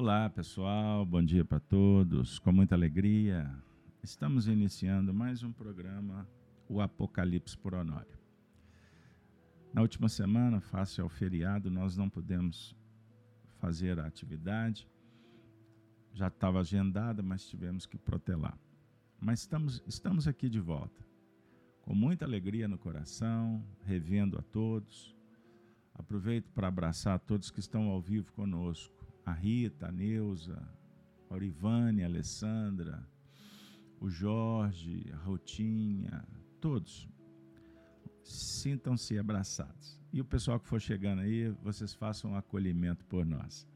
Olá, pessoal. Bom dia para todos. Com muita alegria, estamos iniciando mais um programa, o Apocalipse por Honório. Na última semana, face ao feriado, nós não pudemos fazer a atividade. Já estava agendada, mas tivemos que protelar. Mas estamos, estamos aqui de volta, com muita alegria no coração, revendo a todos. Aproveito para abraçar todos que estão ao vivo conosco a Rita, a Neuza, a Orivane, a Alessandra, o Jorge, a Rotinha, todos. Sintam-se abraçados. E o pessoal que for chegando aí, vocês façam um acolhimento por nós.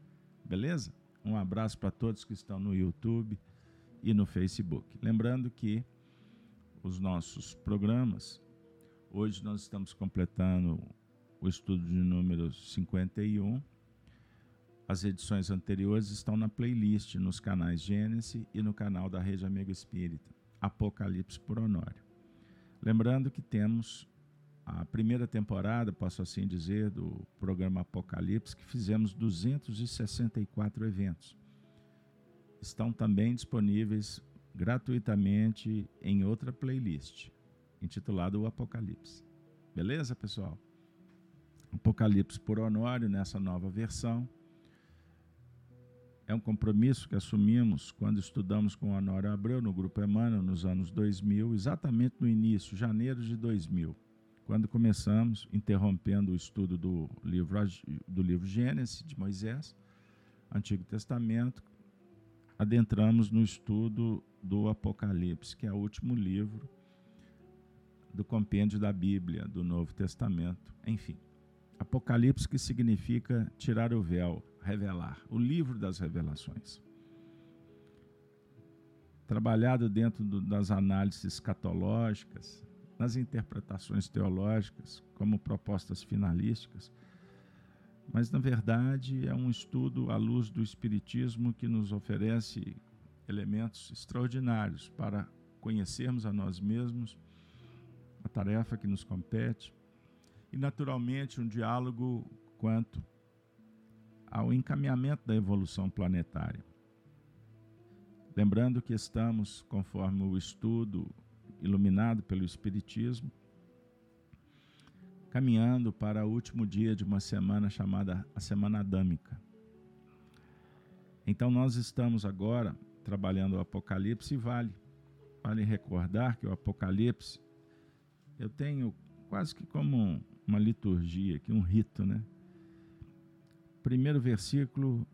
Beleza? Um abraço para todos que estão no YouTube e no Facebook. Lembrando que os nossos programas, hoje nós estamos completando o estudo de número 51 as edições anteriores estão na playlist nos canais Gênesis e no canal da Rede Amigo Espírita, Apocalipse por Honório. Lembrando que temos a primeira temporada, posso assim dizer, do programa Apocalipse, que fizemos 264 eventos. Estão também disponíveis gratuitamente em outra playlist, intitulada O Apocalipse. Beleza, pessoal? Apocalipse por Honório nessa nova versão é um compromisso que assumimos quando estudamos com Honório Abreu no Grupo Emmanuel nos anos 2000, exatamente no início, janeiro de 2000, quando começamos, interrompendo o estudo do livro, do livro Gênesis, de Moisés, Antigo Testamento, adentramos no estudo do Apocalipse, que é o último livro do compêndio da Bíblia, do Novo Testamento, enfim. Apocalipse que significa tirar o véu, revelar, o livro das revelações. Trabalhado dentro do, das análises escatológicas, nas interpretações teológicas, como propostas finalísticas, mas na verdade é um estudo à luz do Espiritismo que nos oferece elementos extraordinários para conhecermos a nós mesmos, a tarefa que nos compete, e naturalmente um diálogo quanto ao encaminhamento da evolução planetária. Lembrando que estamos, conforme o estudo iluminado pelo Espiritismo, caminhando para o último dia de uma semana chamada a Semana Adâmica. Então, nós estamos agora trabalhando o Apocalipse e vale. Vale recordar que o Apocalipse eu tenho quase que como uma liturgia, aqui, um rito, né? Primeiro versículo,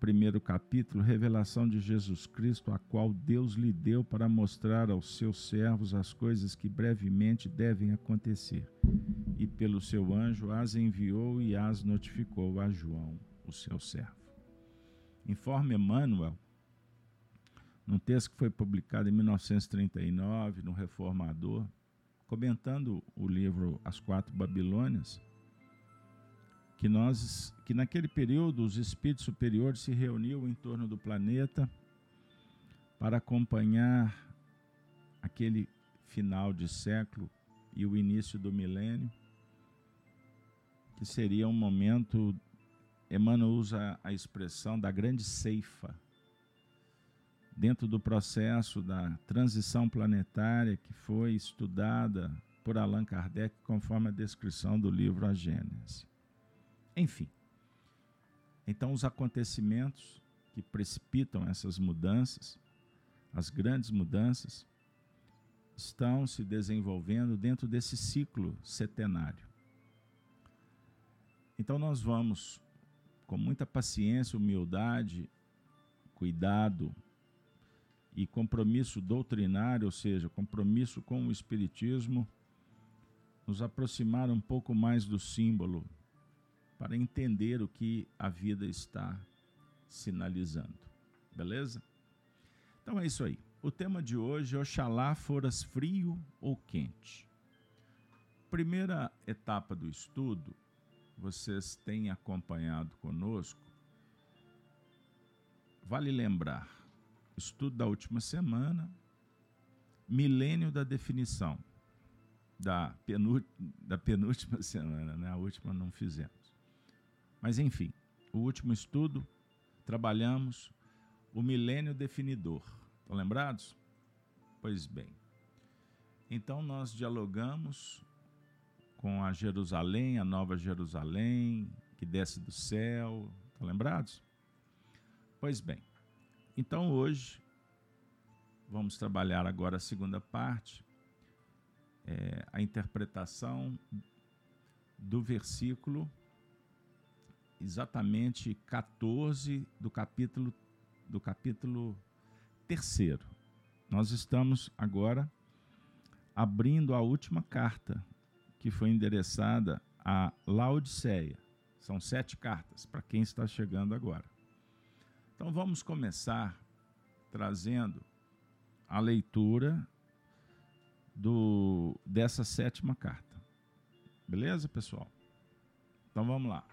primeiro capítulo, revelação de Jesus Cristo, a qual Deus lhe deu para mostrar aos seus servos as coisas que brevemente devem acontecer. E pelo seu anjo as enviou e as notificou a João, o seu servo. Informa Emmanuel, num texto que foi publicado em 1939 no Reformador, comentando o livro As Quatro Babilônias, que nós que naquele período os espíritos superiores se reuniam em torno do planeta para acompanhar aquele final de século e o início do milênio, que seria um momento Emmanuel usa a expressão da grande ceifa dentro do processo da transição planetária que foi estudada por Allan Kardec conforme a descrição do livro A Gênese. Enfim. Então, os acontecimentos que precipitam essas mudanças, as grandes mudanças, estão se desenvolvendo dentro desse ciclo setenário. Então, nós vamos, com muita paciência, humildade, cuidado e compromisso doutrinário, ou seja, compromisso com o Espiritismo, nos aproximar um pouco mais do símbolo para entender o que a vida está sinalizando. Beleza? Então é isso aí. O tema de hoje é Oxalá foras frio ou quente. Primeira etapa do estudo, vocês têm acompanhado conosco. Vale lembrar, estudo da última semana, milênio da definição, da, da penúltima semana, né? a última não fizemos. Mas enfim, o último estudo trabalhamos o milênio definidor. Estão lembrados? Pois bem. Então nós dialogamos com a Jerusalém, a nova Jerusalém, que desce do céu. Estão lembrados? Pois bem. Então hoje vamos trabalhar agora a segunda parte, é, a interpretação do versículo exatamente 14 do capítulo do capítulo terceiro. Nós estamos agora abrindo a última carta que foi endereçada a Laodiceia. São sete cartas para quem está chegando agora. Então vamos começar trazendo a leitura do dessa sétima carta. Beleza, pessoal? Então vamos lá.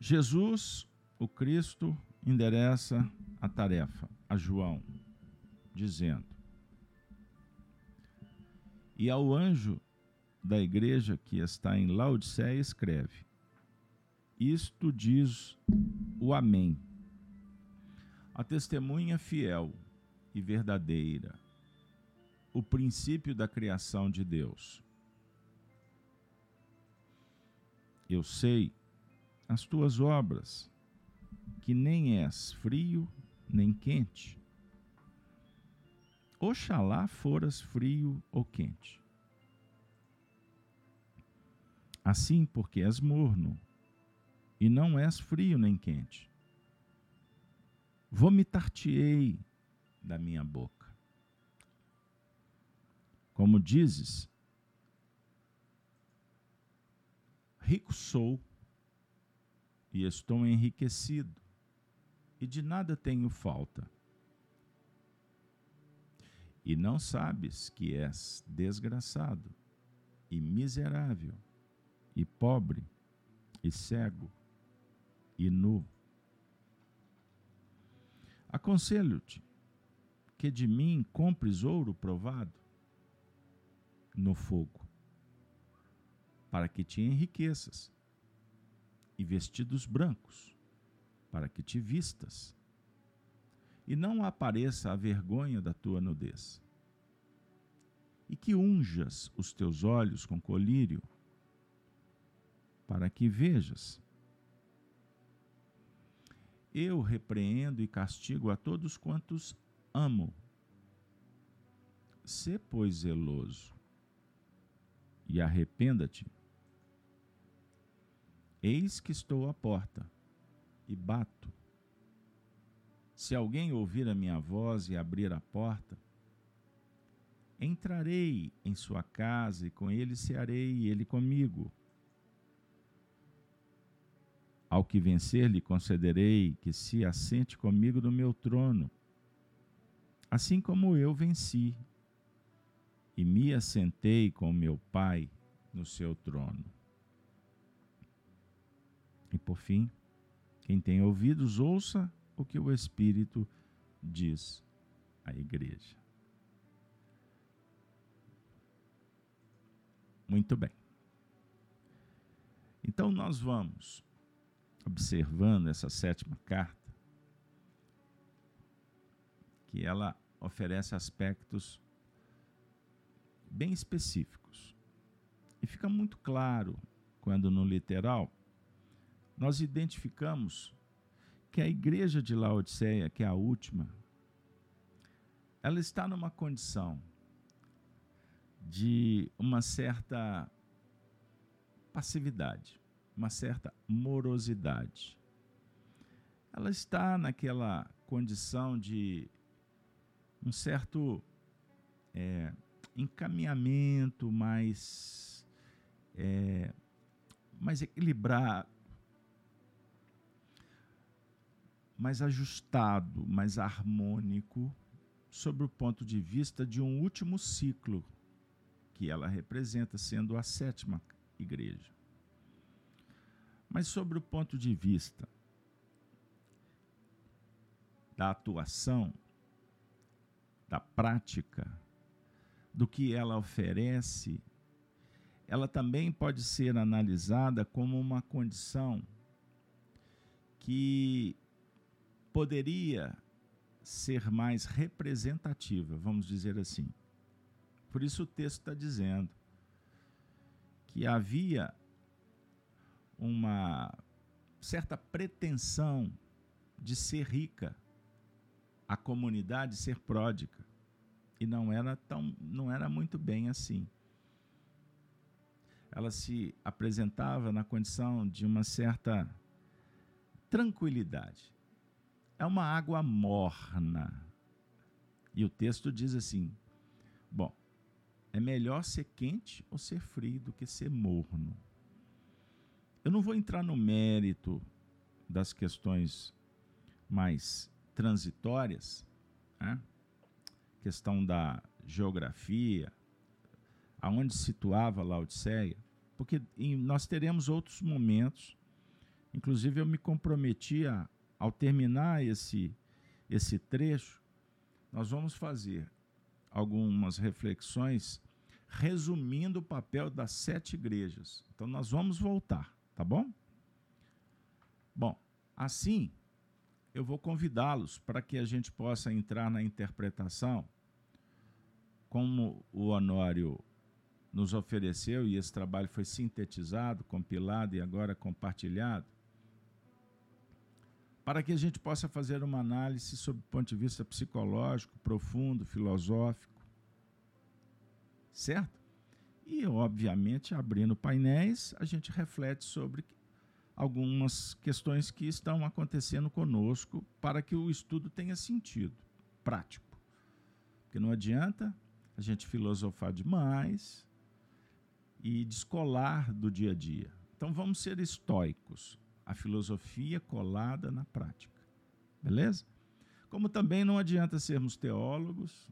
Jesus, o Cristo, endereça a tarefa a João, dizendo: E ao anjo da igreja que está em Laodiceia escreve: Isto diz o Amém, a testemunha fiel e verdadeira, o princípio da criação de Deus. Eu sei as tuas obras, que nem és frio nem quente. Oxalá foras frio ou quente. Assim, porque és morno, e não és frio nem quente. Vomitar-te-ei da minha boca. Como dizes, rico sou e estou enriquecido, e de nada tenho falta. E não sabes que és desgraçado, e miserável, e pobre, e cego, e nu. Aconselho-te que de mim compres ouro provado no fogo, para que te enriqueças e vestidos brancos, para que te vistas, e não apareça a vergonha da tua nudez. E que unjas os teus olhos com colírio, para que vejas. Eu repreendo e castigo a todos quantos amo. Sê, pois, zeloso e arrependa-te. Eis que estou à porta e bato. Se alguém ouvir a minha voz e abrir a porta, entrarei em sua casa e com ele cearei e ele comigo. Ao que vencer, lhe concederei que se assente comigo no meu trono, assim como eu venci e me assentei com meu Pai no seu trono. Por fim, quem tem ouvidos, ouça o que o Espírito diz à igreja. Muito bem. Então nós vamos observando essa sétima carta, que ela oferece aspectos bem específicos. E fica muito claro quando no literal nós identificamos que a igreja de Laodiceia, que é a última, ela está numa condição de uma certa passividade, uma certa morosidade. Ela está naquela condição de um certo é, encaminhamento mais, é, mais equilibrado, mais ajustado, mais harmônico, sobre o ponto de vista de um último ciclo que ela representa, sendo a sétima igreja. Mas sobre o ponto de vista da atuação, da prática, do que ela oferece, ela também pode ser analisada como uma condição que poderia ser mais representativa, vamos dizer assim. Por isso o texto está dizendo que havia uma certa pretensão de ser rica, a comunidade ser pródiga, e não era tão, não era muito bem assim. Ela se apresentava na condição de uma certa tranquilidade. É uma água morna. E o texto diz assim: bom, é melhor ser quente ou ser frio do que ser morno. Eu não vou entrar no mérito das questões mais transitórias, né? questão da geografia, aonde situava Laodiceia, porque nós teremos outros momentos. Inclusive, eu me comprometi a, ao terminar esse, esse trecho, nós vamos fazer algumas reflexões resumindo o papel das sete igrejas. Então, nós vamos voltar, tá bom? Bom, assim, eu vou convidá-los para que a gente possa entrar na interpretação, como o Honório nos ofereceu, e esse trabalho foi sintetizado, compilado e agora compartilhado, para que a gente possa fazer uma análise sob o ponto de vista psicológico, profundo, filosófico. Certo? E, obviamente, abrindo painéis, a gente reflete sobre algumas questões que estão acontecendo conosco para que o estudo tenha sentido prático. Porque não adianta a gente filosofar demais e descolar do dia a dia. Então vamos ser estoicos, a filosofia colada na prática. Beleza? Como também não adianta sermos teólogos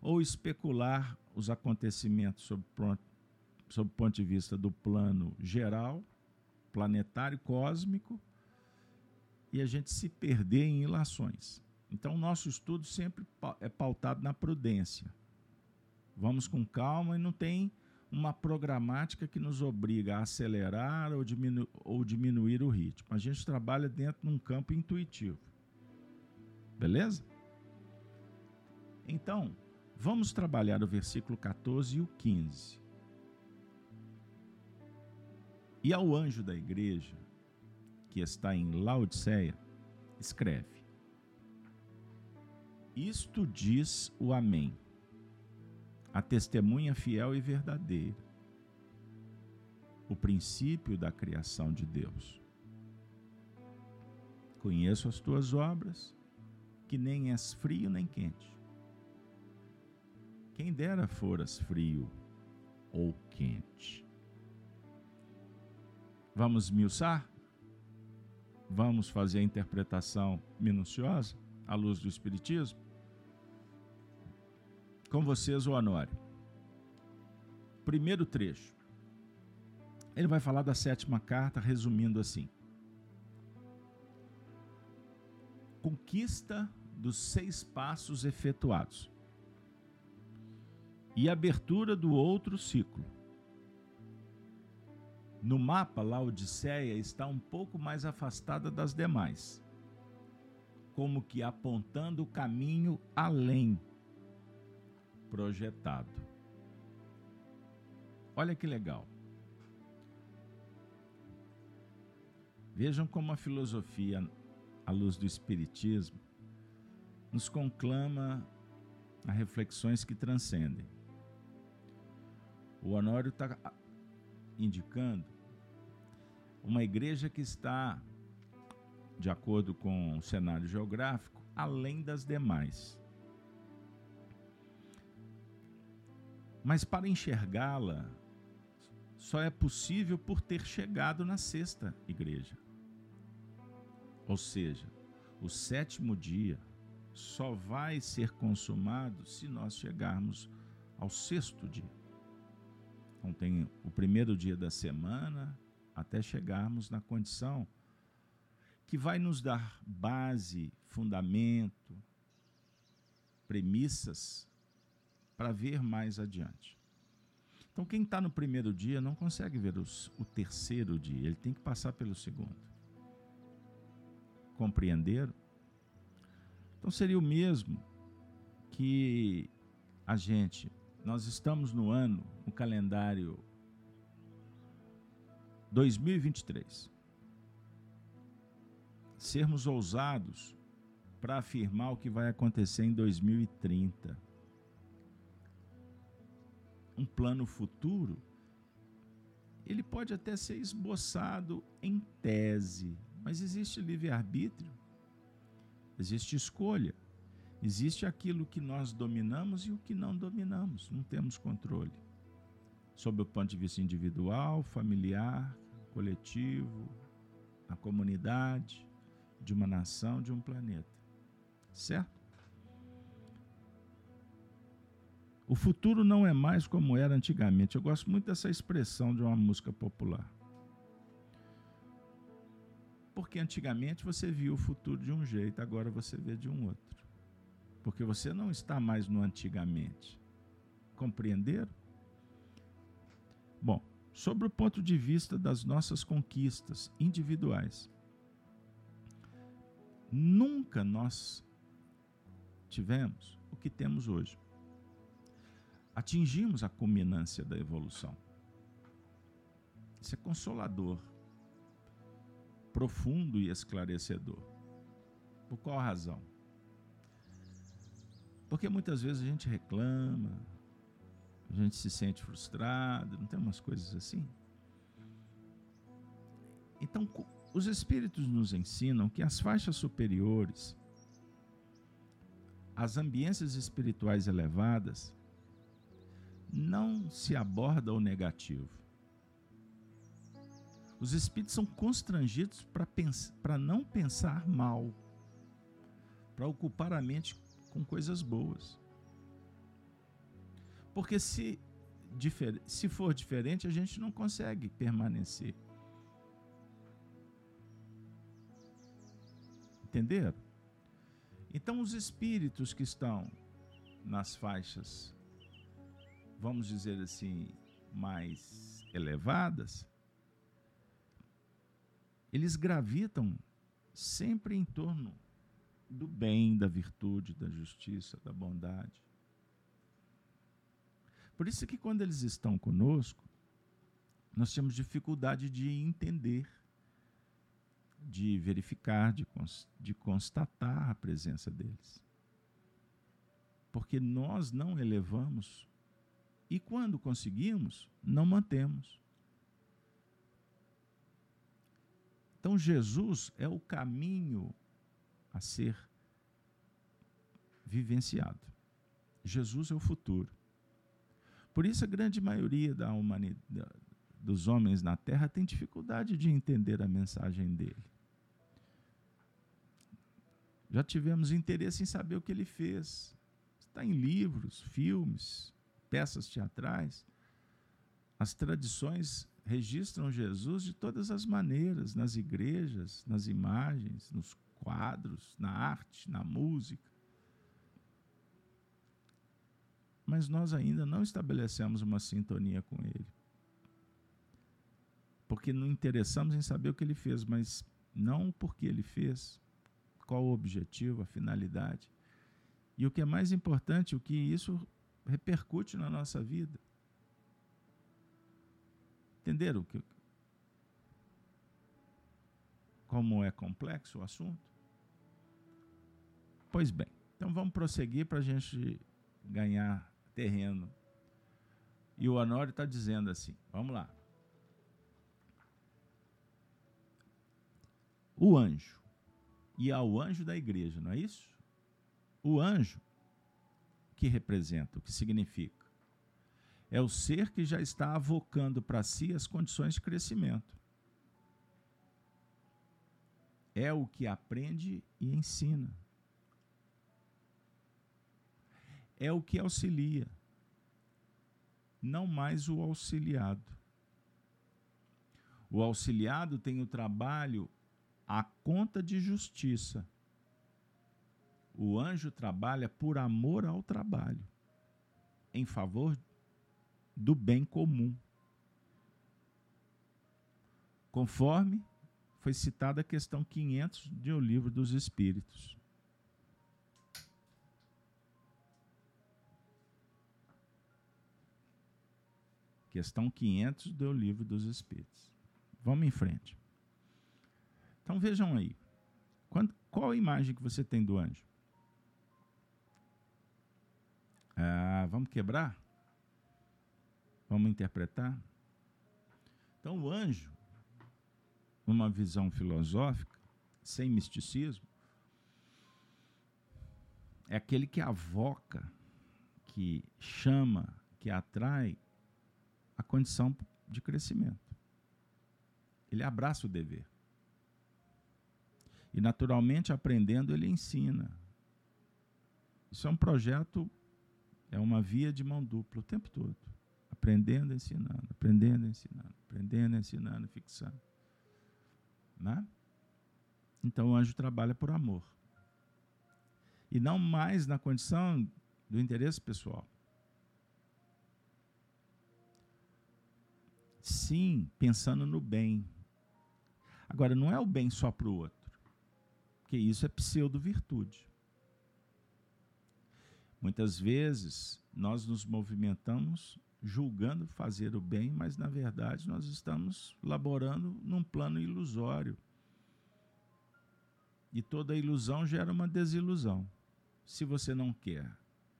ou especular os acontecimentos sob, sob o ponto de vista do plano geral planetário cósmico e a gente se perder em ilações. Então, nosso estudo sempre é pautado na prudência. Vamos com calma e não tem uma programática que nos obriga a acelerar ou, diminu ou diminuir o ritmo. A gente trabalha dentro de um campo intuitivo. Beleza? Então, vamos trabalhar o versículo 14 e o 15. E ao anjo da igreja, que está em Laodiceia, escreve: Isto diz o Amém, a testemunha fiel e verdadeira, o princípio da criação de Deus. Conheço as tuas obras, que nem és frio nem quente. Quem dera foras frio ou quente. Vamos miuçar? Vamos fazer a interpretação minuciosa à luz do Espiritismo? Com vocês, o Honório. Primeiro trecho. Ele vai falar da sétima carta, resumindo assim: Conquista dos seis passos efetuados e abertura do outro ciclo no mapa, Laodiceia está um pouco mais afastada das demais, como que apontando o caminho além projetado. Olha que legal. Vejam como a filosofia, à luz do Espiritismo, nos conclama a reflexões que transcendem. O Honório está indicando uma igreja que está, de acordo com o cenário geográfico, além das demais. Mas para enxergá-la, só é possível por ter chegado na sexta igreja. Ou seja, o sétimo dia só vai ser consumado se nós chegarmos ao sexto dia. Então, tem o primeiro dia da semana, até chegarmos na condição que vai nos dar base, fundamento, premissas para ver mais adiante. Então, quem está no primeiro dia não consegue ver os, o terceiro dia, ele tem que passar pelo segundo. Compreenderam? Então seria o mesmo que a gente, nós estamos no ano, no calendário 2023. Sermos ousados para afirmar o que vai acontecer em 2030. Um plano futuro, ele pode até ser esboçado em tese, mas existe livre-arbítrio, existe escolha, existe aquilo que nós dominamos e o que não dominamos, não temos controle. Sob o ponto de vista individual, familiar, coletivo, na comunidade, de uma nação, de um planeta. Certo? O futuro não é mais como era antigamente. Eu gosto muito dessa expressão de uma música popular. Porque antigamente você via o futuro de um jeito, agora você vê de um outro. Porque você não está mais no antigamente. Compreenderam? Bom, sobre o ponto de vista das nossas conquistas individuais, nunca nós tivemos o que temos hoje. Atingimos a culminância da evolução. Isso é consolador profundo e esclarecedor. Por qual razão? Porque muitas vezes a gente reclama, a gente se sente frustrado, não tem umas coisas assim? Então, os espíritos nos ensinam que as faixas superiores, as ambiências espirituais elevadas, não se aborda o negativo. Os espíritos são constrangidos para não pensar mal, para ocupar a mente com coisas boas. Porque se, se for diferente, a gente não consegue permanecer. Entenderam? Então, os espíritos que estão nas faixas, vamos dizer assim, mais elevadas, eles gravitam sempre em torno do bem, da virtude, da justiça, da bondade. Por isso que quando eles estão conosco, nós temos dificuldade de entender, de verificar, de, de constatar a presença deles. Porque nós não elevamos e quando conseguimos, não mantemos. Então, Jesus é o caminho a ser vivenciado. Jesus é o futuro. Por isso, a grande maioria da humanidade, dos homens na Terra tem dificuldade de entender a mensagem dele. Já tivemos interesse em saber o que ele fez. Está em livros, filmes, peças teatrais. As tradições registram Jesus de todas as maneiras, nas igrejas, nas imagens, nos quadros, na arte, na música. Mas nós ainda não estabelecemos uma sintonia com Ele. Porque não interessamos em saber o que Ele fez, mas não porque Ele fez, qual o objetivo, a finalidade. E o que é mais importante, o que isso repercute na nossa vida. Entenderam que, como é complexo o assunto? Pois bem, então vamos prosseguir para a gente ganhar terreno. E o Honório está dizendo assim: vamos lá. O anjo. E ao anjo da igreja, não é isso? O anjo, que representa, o que significa? É o ser que já está avocando para si as condições de crescimento. É o que aprende e ensina. É o que auxilia, não mais o auxiliado. O auxiliado tem o trabalho à conta de justiça. O anjo trabalha por amor ao trabalho, em favor do bem comum. Conforme foi citada a questão 500 de O Livro dos Espíritos. Questão 500 do Livro dos Espíritos. Vamos em frente. Então vejam aí. qual a imagem que você tem do anjo? Ah, vamos quebrar? Vamos interpretar? Então, o anjo, numa visão filosófica, sem misticismo, é aquele que avoca, que chama, que atrai a condição de crescimento. Ele abraça o dever. E, naturalmente, aprendendo, ele ensina. Isso é um projeto, é uma via de mão dupla o tempo todo. Aprendendo, ensinando, aprendendo, ensinando, aprendendo, ensinando, fixando. Né? Então o anjo trabalha por amor. E não mais na condição do interesse pessoal. Sim, pensando no bem. Agora, não é o bem só para o outro, porque isso é pseudo-virtude. Muitas vezes nós nos movimentamos julgando fazer o bem, mas na verdade nós estamos laborando num plano ilusório. E toda ilusão gera uma desilusão. Se você não quer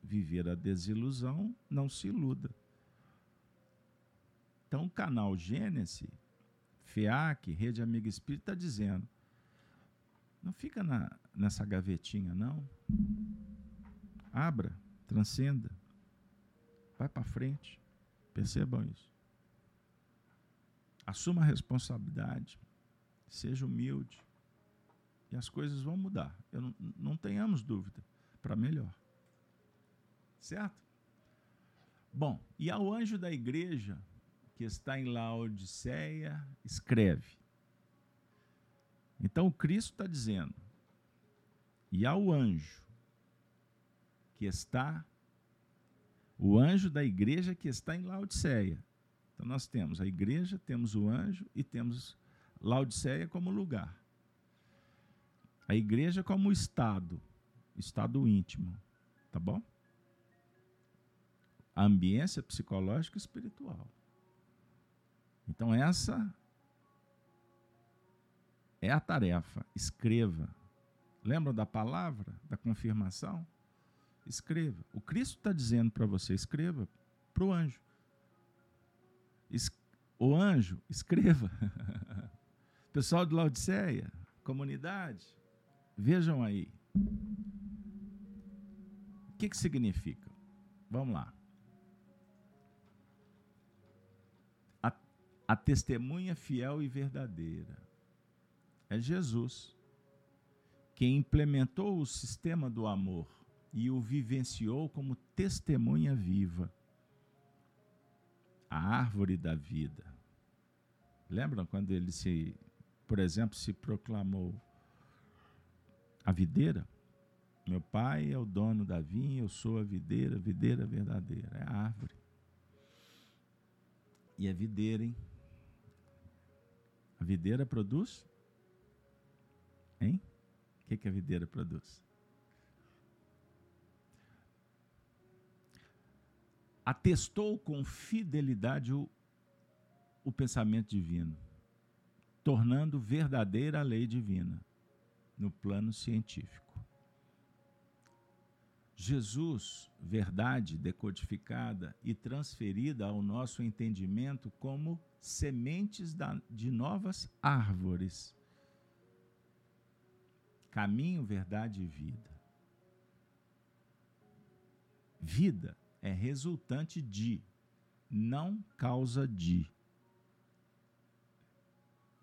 viver a desilusão, não se iluda. Então, o canal Gênesis, FEAC, Rede Amiga Espírita, está dizendo: não fica na, nessa gavetinha, não. Abra, transcenda, vai para frente. Percebam isso. Assuma a responsabilidade. Seja humilde. E as coisas vão mudar. Eu não, não tenhamos dúvida. Para melhor. Certo? Bom, e ao anjo da igreja que está em Laodiceia, escreve. Então, Cristo está dizendo, e ao anjo que está o anjo da igreja que está em Laodiceia. Então nós temos a igreja, temos o anjo e temos Laodiceia como lugar. A igreja como estado, estado íntimo, tá bom? A ambiência psicológica e espiritual. Então essa é a tarefa. Escreva. Lembra da palavra, da confirmação? Escreva. O Cristo está dizendo para você: escreva para o anjo. Es o anjo, escreva. Pessoal de Laodiceia, comunidade, vejam aí. O que, que significa? Vamos lá. A, a testemunha fiel e verdadeira é Jesus, quem implementou o sistema do amor e o vivenciou como testemunha viva. A árvore da vida. Lembram quando ele se, por exemplo, se proclamou a videira? Meu pai é o dono da vinha, eu sou a videira, videira verdadeira, é a árvore. E a videira, hein? A videira produz? Hein? O que, que a videira produz? Atestou com fidelidade o, o pensamento divino, tornando verdadeira a lei divina no plano científico. Jesus, verdade decodificada e transferida ao nosso entendimento como sementes da, de novas árvores. Caminho, verdade e vida. Vida é resultante de, não causa de.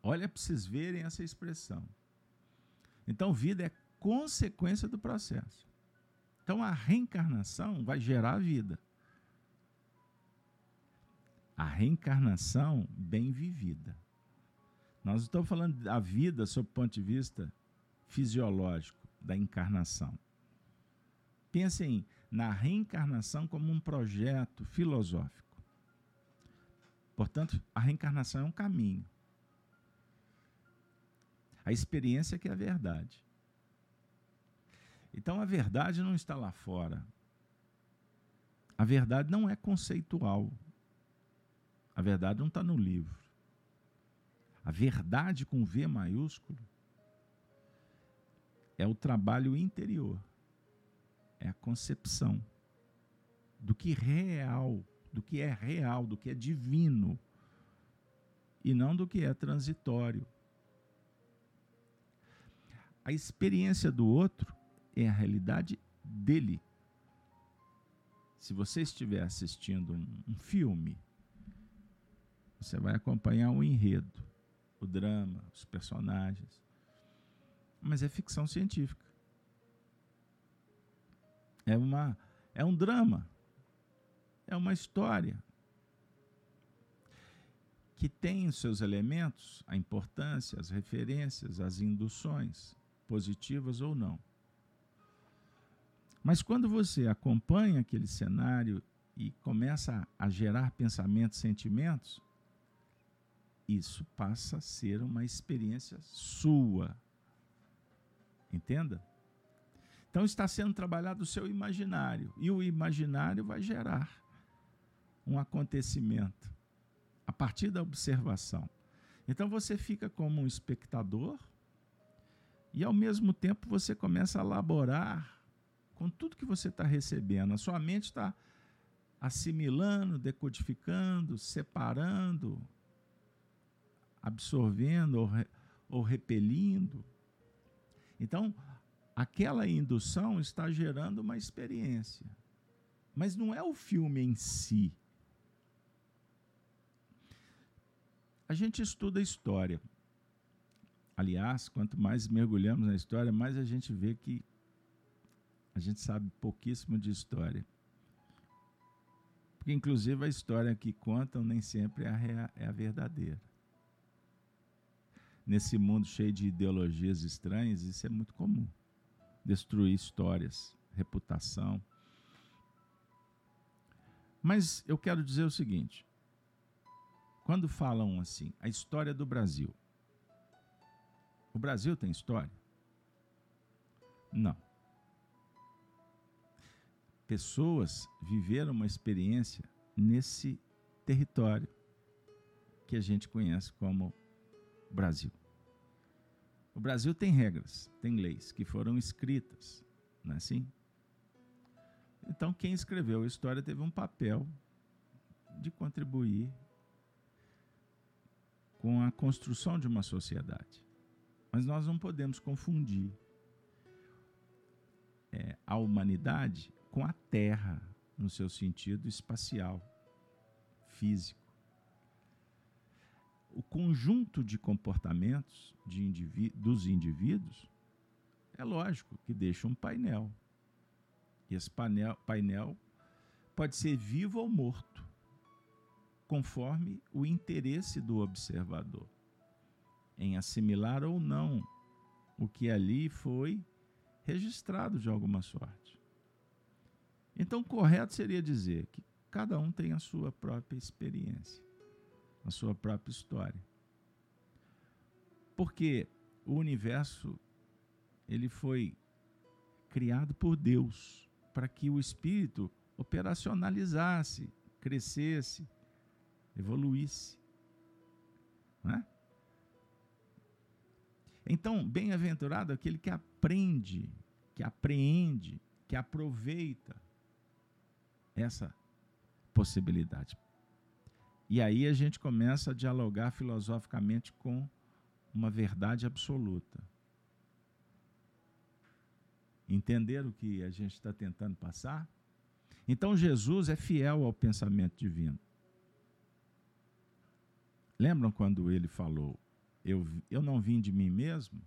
Olha para vocês verem essa expressão. Então, vida é consequência do processo. Então, a reencarnação vai gerar vida. A reencarnação bem vivida. Nós estamos falando da vida sob o ponto de vista fisiológico da encarnação. Pensem na reencarnação como um projeto filosófico. Portanto, a reencarnação é um caminho. A experiência que é a verdade. Então a verdade não está lá fora. A verdade não é conceitual. A verdade não está no livro. A verdade com V maiúsculo é o trabalho interior, é a concepção do que real, do que é real, do que é divino, e não do que é transitório. A experiência do outro é a realidade dele. Se você estiver assistindo um, filme, você vai acompanhar o enredo, o drama, os personagens mas é ficção científica. É uma é um drama. É uma história que tem os seus elementos, a importância, as referências, as induções, positivas ou não. Mas quando você acompanha aquele cenário e começa a gerar pensamentos, sentimentos, isso passa a ser uma experiência sua, Entenda? Então está sendo trabalhado o seu imaginário. E o imaginário vai gerar um acontecimento a partir da observação. Então você fica como um espectador e ao mesmo tempo você começa a elaborar com tudo que você está recebendo. A sua mente está assimilando, decodificando, separando, absorvendo ou, re, ou repelindo. Então, aquela indução está gerando uma experiência. Mas não é o filme em si. A gente estuda história. Aliás, quanto mais mergulhamos na história, mais a gente vê que a gente sabe pouquíssimo de história. Porque, inclusive, a história que contam nem sempre é a, é a verdadeira nesse mundo cheio de ideologias estranhas, isso é muito comum. Destruir histórias, reputação. Mas eu quero dizer o seguinte: quando falam assim, a história do Brasil. O Brasil tem história? Não. Pessoas viveram uma experiência nesse território que a gente conhece como Brasil. O Brasil tem regras, tem leis que foram escritas, não é assim? Então, quem escreveu a história teve um papel de contribuir com a construção de uma sociedade. Mas nós não podemos confundir é, a humanidade com a Terra, no seu sentido espacial, físico o conjunto de comportamentos de indiví dos indivíduos, é lógico que deixa um painel. E esse painel, painel pode ser vivo ou morto, conforme o interesse do observador em assimilar ou não o que ali foi registrado de alguma sorte. Então, correto seria dizer que cada um tem a sua própria experiência a sua própria história. Porque o universo ele foi criado por Deus para que o espírito operacionalizasse, crescesse, evoluísse. é? Então, bem-aventurado aquele que aprende, que apreende, que aproveita essa possibilidade. E aí a gente começa a dialogar filosoficamente com uma verdade absoluta. Entender o que a gente está tentando passar? Então Jesus é fiel ao pensamento divino. Lembram quando ele falou: Eu, eu não vim de mim mesmo,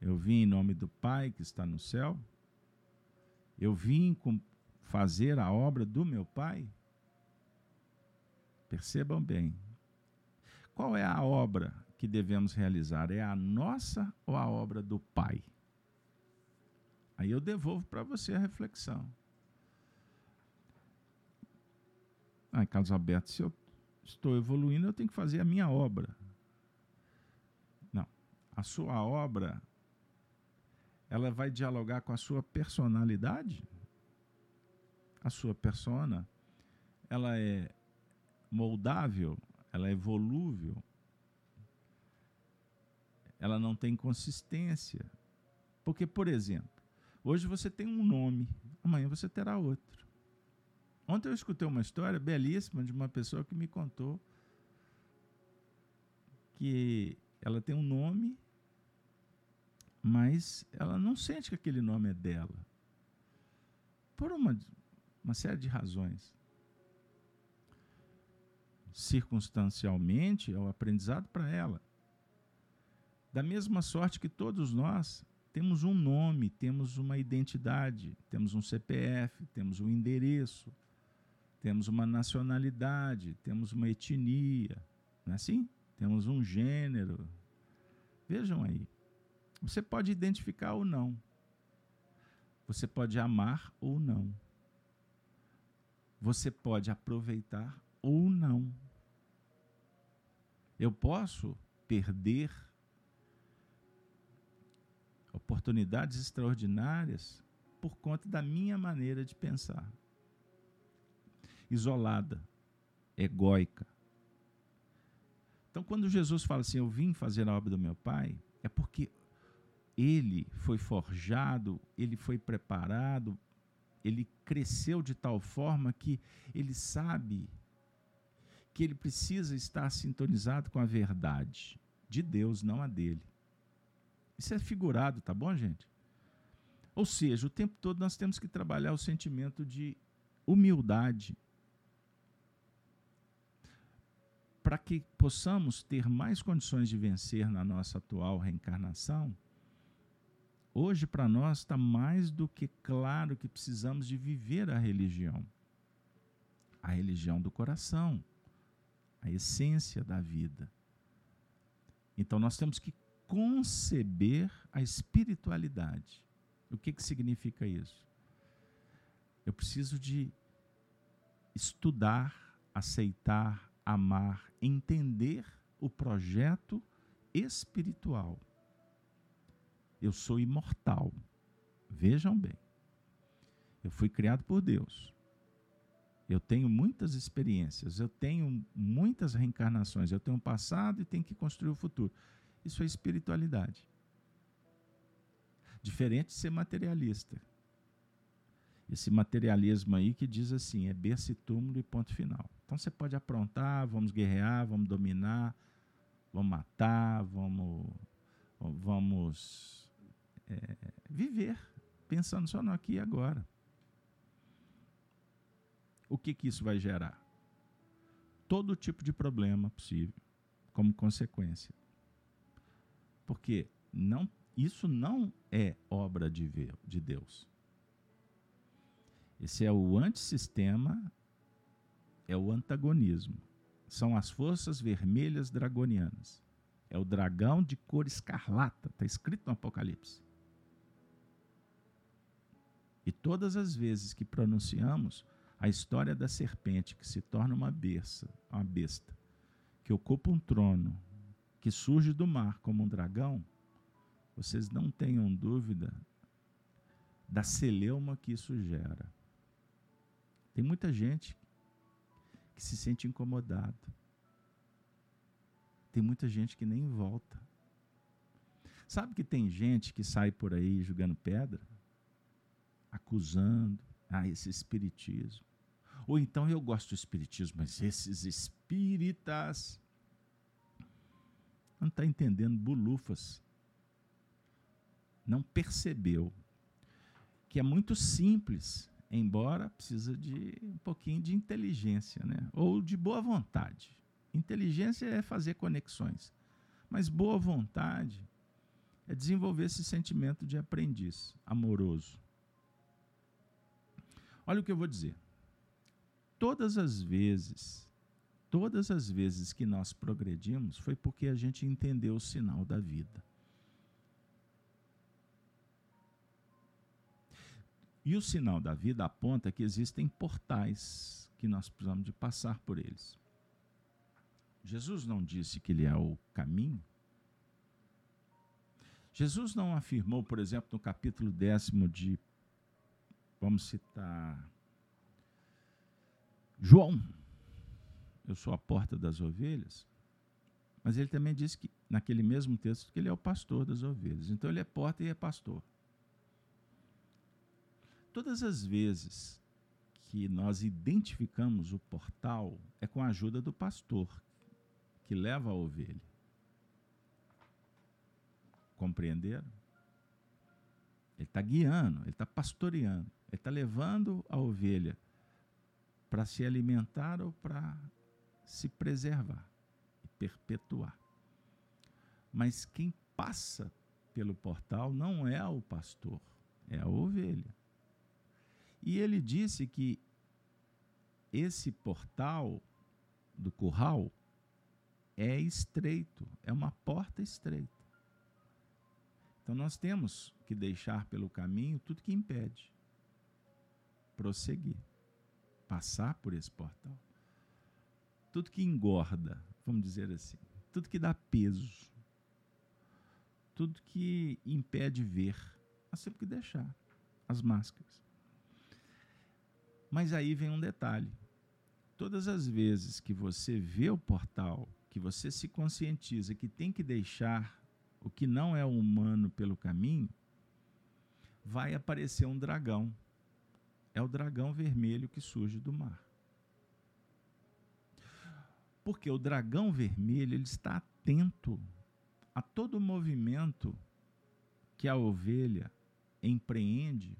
eu vim em nome do Pai que está no céu, eu vim fazer a obra do meu Pai? Percebam bem. Qual é a obra que devemos realizar? É a nossa ou a obra do Pai? Aí eu devolvo para você a reflexão. Ah, Carlos Alberto, se eu estou evoluindo, eu tenho que fazer a minha obra. Não. a sua obra ela vai dialogar com a sua personalidade? A sua persona, ela é moldável, ela é volúvel, ela não tem consistência. Porque, por exemplo, hoje você tem um nome, amanhã você terá outro. Ontem eu escutei uma história belíssima de uma pessoa que me contou que ela tem um nome mas ela não sente que aquele nome é dela. Por uma, uma série de razões. Circunstancialmente, é o aprendizado para ela. Da mesma sorte que todos nós temos um nome, temos uma identidade, temos um CPF, temos um endereço, temos uma nacionalidade, temos uma etnia, não é assim? Temos um gênero. Vejam aí. Você pode identificar ou não. Você pode amar ou não. Você pode aproveitar ou não. Eu posso perder oportunidades extraordinárias por conta da minha maneira de pensar. Isolada, egóica. Então, quando Jesus fala assim, eu vim fazer a obra do meu Pai, é porque ele foi forjado, ele foi preparado, ele cresceu de tal forma que ele sabe que ele precisa estar sintonizado com a verdade de Deus, não a dele. Isso é figurado, tá bom, gente? Ou seja, o tempo todo nós temos que trabalhar o sentimento de humildade para que possamos ter mais condições de vencer na nossa atual reencarnação Hoje, para nós, está mais do que claro que precisamos de viver a religião. A religião do coração, a essência da vida. Então, nós temos que conceber a espiritualidade. O que, que significa isso? Eu preciso de estudar, aceitar, amar, entender o projeto espiritual eu sou imortal. Vejam bem. Eu fui criado por Deus. Eu tenho muitas experiências, eu tenho muitas reencarnações, eu tenho um passado e tenho que construir o futuro. Isso é espiritualidade. Diferente de ser materialista. Esse materialismo aí que diz assim, é berço e túmulo e ponto final. Então você pode aprontar, vamos guerrear, vamos dominar, vamos matar, vamos, vamos é, viver, pensando só no aqui e agora. O que, que isso vai gerar? Todo tipo de problema possível, como consequência. Porque não, isso não é obra de, de Deus. Esse é o antissistema, é o antagonismo. São as forças vermelhas dragonianas. É o dragão de cor escarlata, está escrito no Apocalipse. E todas as vezes que pronunciamos a história da serpente que se torna uma besta, uma besta, que ocupa um trono, que surge do mar como um dragão, vocês não tenham dúvida da celeuma que isso gera. Tem muita gente que se sente incomodado. Tem muita gente que nem volta. Sabe que tem gente que sai por aí jogando pedra? acusando ah, esse espiritismo. Ou então eu gosto do espiritismo, mas esses espíritas não está entendendo bulufas. Não percebeu que é muito simples, embora precisa de um pouquinho de inteligência, né? Ou de boa vontade. Inteligência é fazer conexões, mas boa vontade é desenvolver esse sentimento de aprendiz amoroso. Olha o que eu vou dizer. Todas as vezes, todas as vezes que nós progredimos foi porque a gente entendeu o sinal da vida. E o sinal da vida aponta que existem portais que nós precisamos de passar por eles. Jesus não disse que ele é o caminho? Jesus não afirmou, por exemplo, no capítulo décimo de, vamos citar, João, eu sou a porta das ovelhas, mas ele também disse que, naquele mesmo texto, que ele é o pastor das ovelhas. Então ele é porta e é pastor. Todas as vezes que nós identificamos o portal, é com a ajuda do pastor que leva a ovelha. Compreenderam? Ele está guiando, ele está pastoreando, ele está levando a ovelha para se alimentar ou para se preservar e perpetuar. Mas quem passa pelo portal não é o pastor, é a ovelha. E ele disse que esse portal do curral é estreito, é uma porta estreita. Então nós temos que deixar pelo caminho tudo que impede prosseguir, passar por esse portal. Tudo que engorda, vamos dizer assim, tudo que dá peso, tudo que impede ver, nós temos que deixar as máscaras. Mas aí vem um detalhe. Todas as vezes que você vê o portal, que você se conscientiza que tem que deixar o que não é humano pelo caminho, vai aparecer um dragão. É o dragão vermelho que surge do mar. Porque o dragão vermelho ele está atento a todo movimento que a ovelha empreende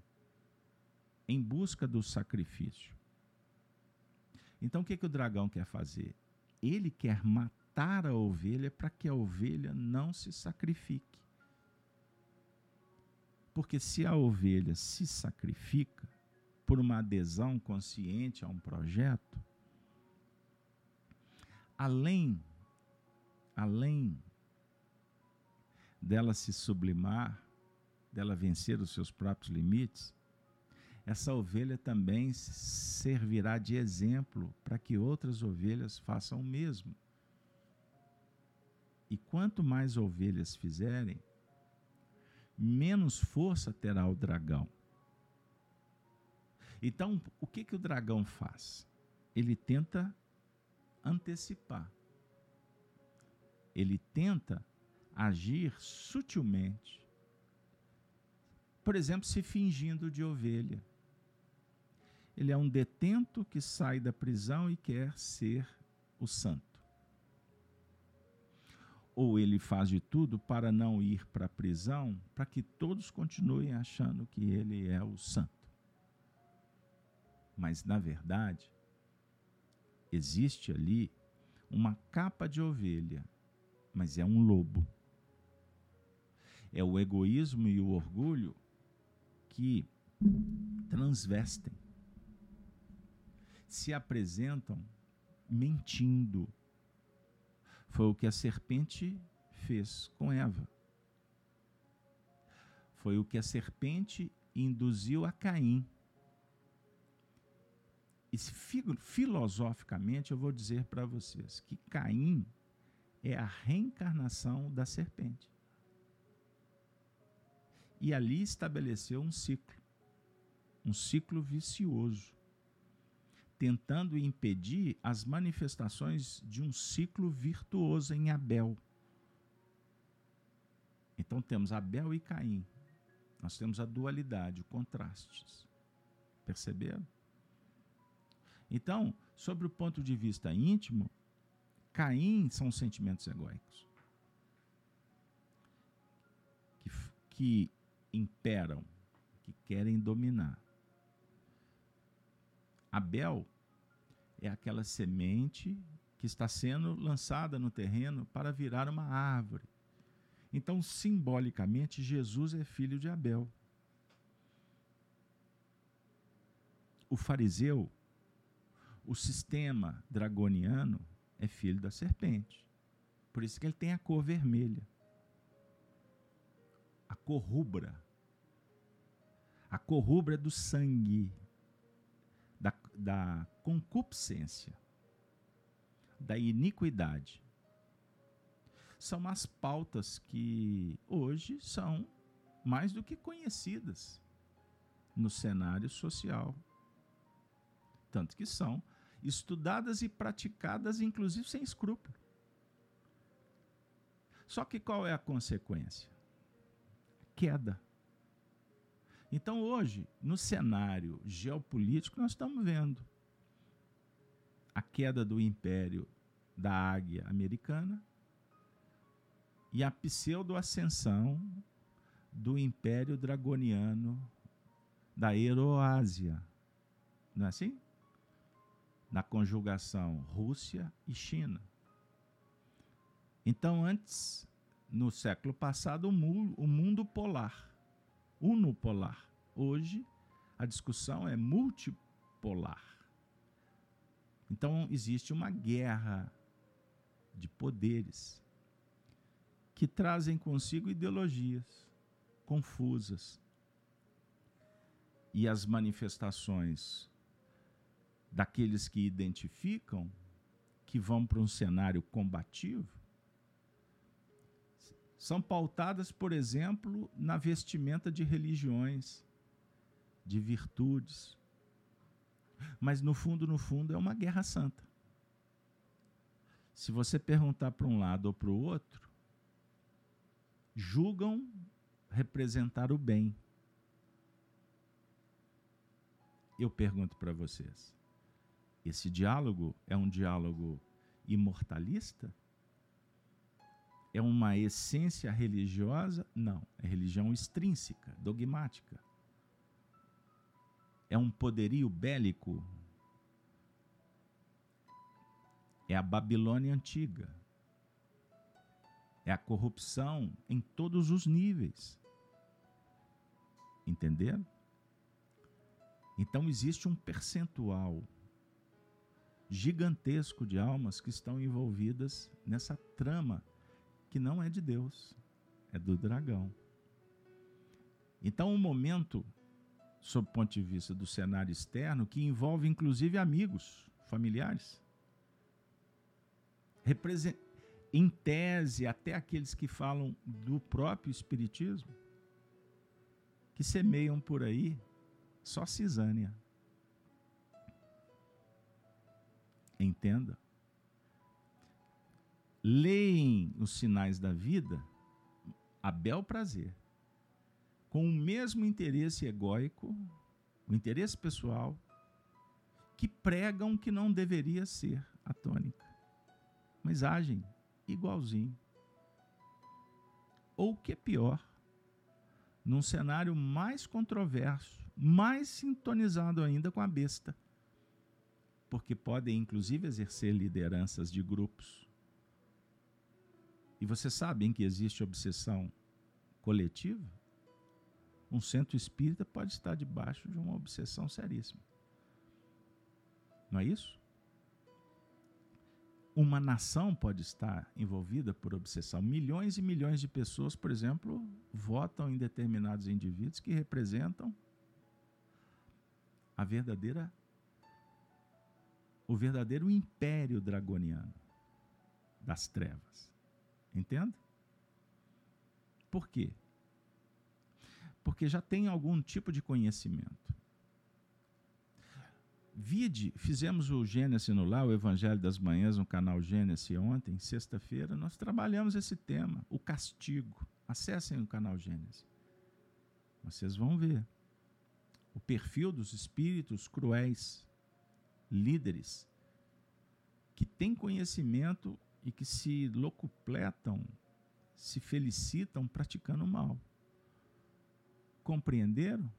em busca do sacrifício. Então o que, que o dragão quer fazer? Ele quer matar a ovelha para que a ovelha não se sacrifique. Porque se a ovelha se sacrifica por uma adesão consciente a um projeto, além além dela se sublimar, dela vencer os seus próprios limites, essa ovelha também servirá de exemplo para que outras ovelhas façam o mesmo. E quanto mais ovelhas fizerem, menos força terá o dragão. Então, o que, que o dragão faz? Ele tenta antecipar. Ele tenta agir sutilmente. Por exemplo, se fingindo de ovelha ele é um detento que sai da prisão e quer ser o santo. Ou ele faz de tudo para não ir para a prisão, para que todos continuem achando que ele é o santo. Mas, na verdade, existe ali uma capa de ovelha, mas é um lobo. É o egoísmo e o orgulho que transvestem se apresentam mentindo. Foi o que a serpente fez com Eva. Foi o que a serpente induziu a Caim. E filosoficamente eu vou dizer para vocês que Caim é a reencarnação da serpente. E ali estabeleceu um ciclo, um ciclo vicioso tentando impedir as manifestações de um ciclo virtuoso em Abel. Então temos Abel e Caim. Nós temos a dualidade, o contrastes. Perceberam? Então, sobre o ponto de vista íntimo, Caim são sentimentos egóicos que, que imperam, que querem dominar. Abel é aquela semente que está sendo lançada no terreno para virar uma árvore. Então, simbolicamente, Jesus é filho de Abel. O fariseu, o sistema dragoniano, é filho da serpente. Por isso que ele tem a cor vermelha. A cor rubra. A cor rubra é do sangue da, da concupiscência, da iniquidade. são as pautas que hoje são mais do que conhecidas no cenário social. Tanto que são estudadas e praticadas, inclusive sem escrúpulo. Só que qual é a consequência? Queda. Então, hoje, no cenário geopolítico, nós estamos vendo a queda do império da águia americana e a pseudo-ascensão do império dragoniano da Euroásia. Não é assim? Na conjugação Rússia e China. Então, antes, no século passado, o mundo, polar, unopolar. Hoje, a discussão é multipolar. Então, existe uma guerra de poderes que trazem consigo ideologias confusas. E as manifestações daqueles que identificam que vão para um cenário combativo são pautadas, por exemplo, na vestimenta de religiões, de virtudes. Mas no fundo, no fundo, é uma guerra santa. Se você perguntar para um lado ou para o outro, julgam representar o bem. Eu pergunto para vocês: esse diálogo é um diálogo imortalista? É uma essência religiosa? Não, é religião extrínseca, dogmática. É um poderio bélico? É a Babilônia antiga. É a corrupção em todos os níveis. Entenderam? Então existe um percentual gigantesco de almas que estão envolvidas nessa trama que não é de Deus, é do dragão. Então, um momento, sob o ponto de vista do cenário externo, que envolve inclusive amigos, familiares, em tese, até aqueles que falam do próprio Espiritismo, que semeiam por aí só cisânia. Entenda. Leem os sinais da vida a bel prazer, com o mesmo interesse egóico, o interesse pessoal, que pregam que não deveria ser a tônica, mas agem igualzinho. Ou que é pior, num cenário mais controverso, mais sintonizado ainda com a besta, porque podem inclusive exercer lideranças de grupos. E vocês sabem que existe obsessão coletiva? Um centro espírita pode estar debaixo de uma obsessão seríssima. Não é isso? uma nação pode estar envolvida por obsessão. Milhões e milhões de pessoas, por exemplo, votam em determinados indivíduos que representam a verdadeira o verdadeiro império dragoniano das trevas. Entende? Por quê? Porque já tem algum tipo de conhecimento. Vide, fizemos o Gênesis no lá, o Evangelho das Manhãs, no canal Gênesis ontem, sexta-feira, nós trabalhamos esse tema, o castigo. Acessem o canal Gênesis. Vocês vão ver o perfil dos espíritos cruéis, líderes, que têm conhecimento e que se locupletam, se felicitam praticando o mal. Compreenderam?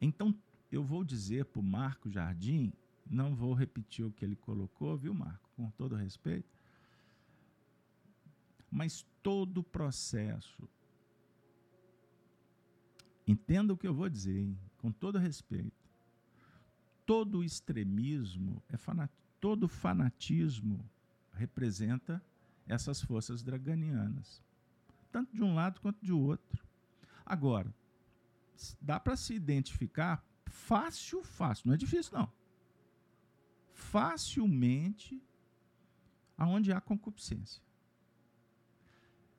Então, eu vou dizer para o Marco Jardim, não vou repetir o que ele colocou, viu, Marco? Com todo respeito. Mas todo o processo, entenda o que eu vou dizer, hein? com todo respeito. Todo extremismo, é fanat... todo fanatismo representa essas forças draganianas, tanto de um lado quanto de outro. Agora, dá para se identificar fácil, fácil, não é difícil não. Facilmente aonde há concupiscência.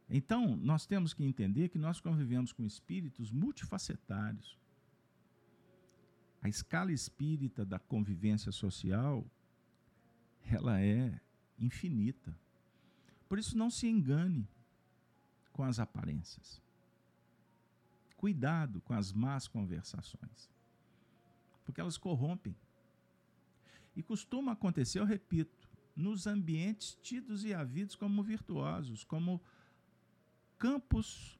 Então, nós temos que entender que nós convivemos com espíritos multifacetários. A escala espírita da convivência social, ela é infinita. Por isso, não se engane com as aparências. Cuidado com as más conversações, porque elas corrompem. E costuma acontecer, eu repito, nos ambientes tidos e havidos como virtuosos, como campos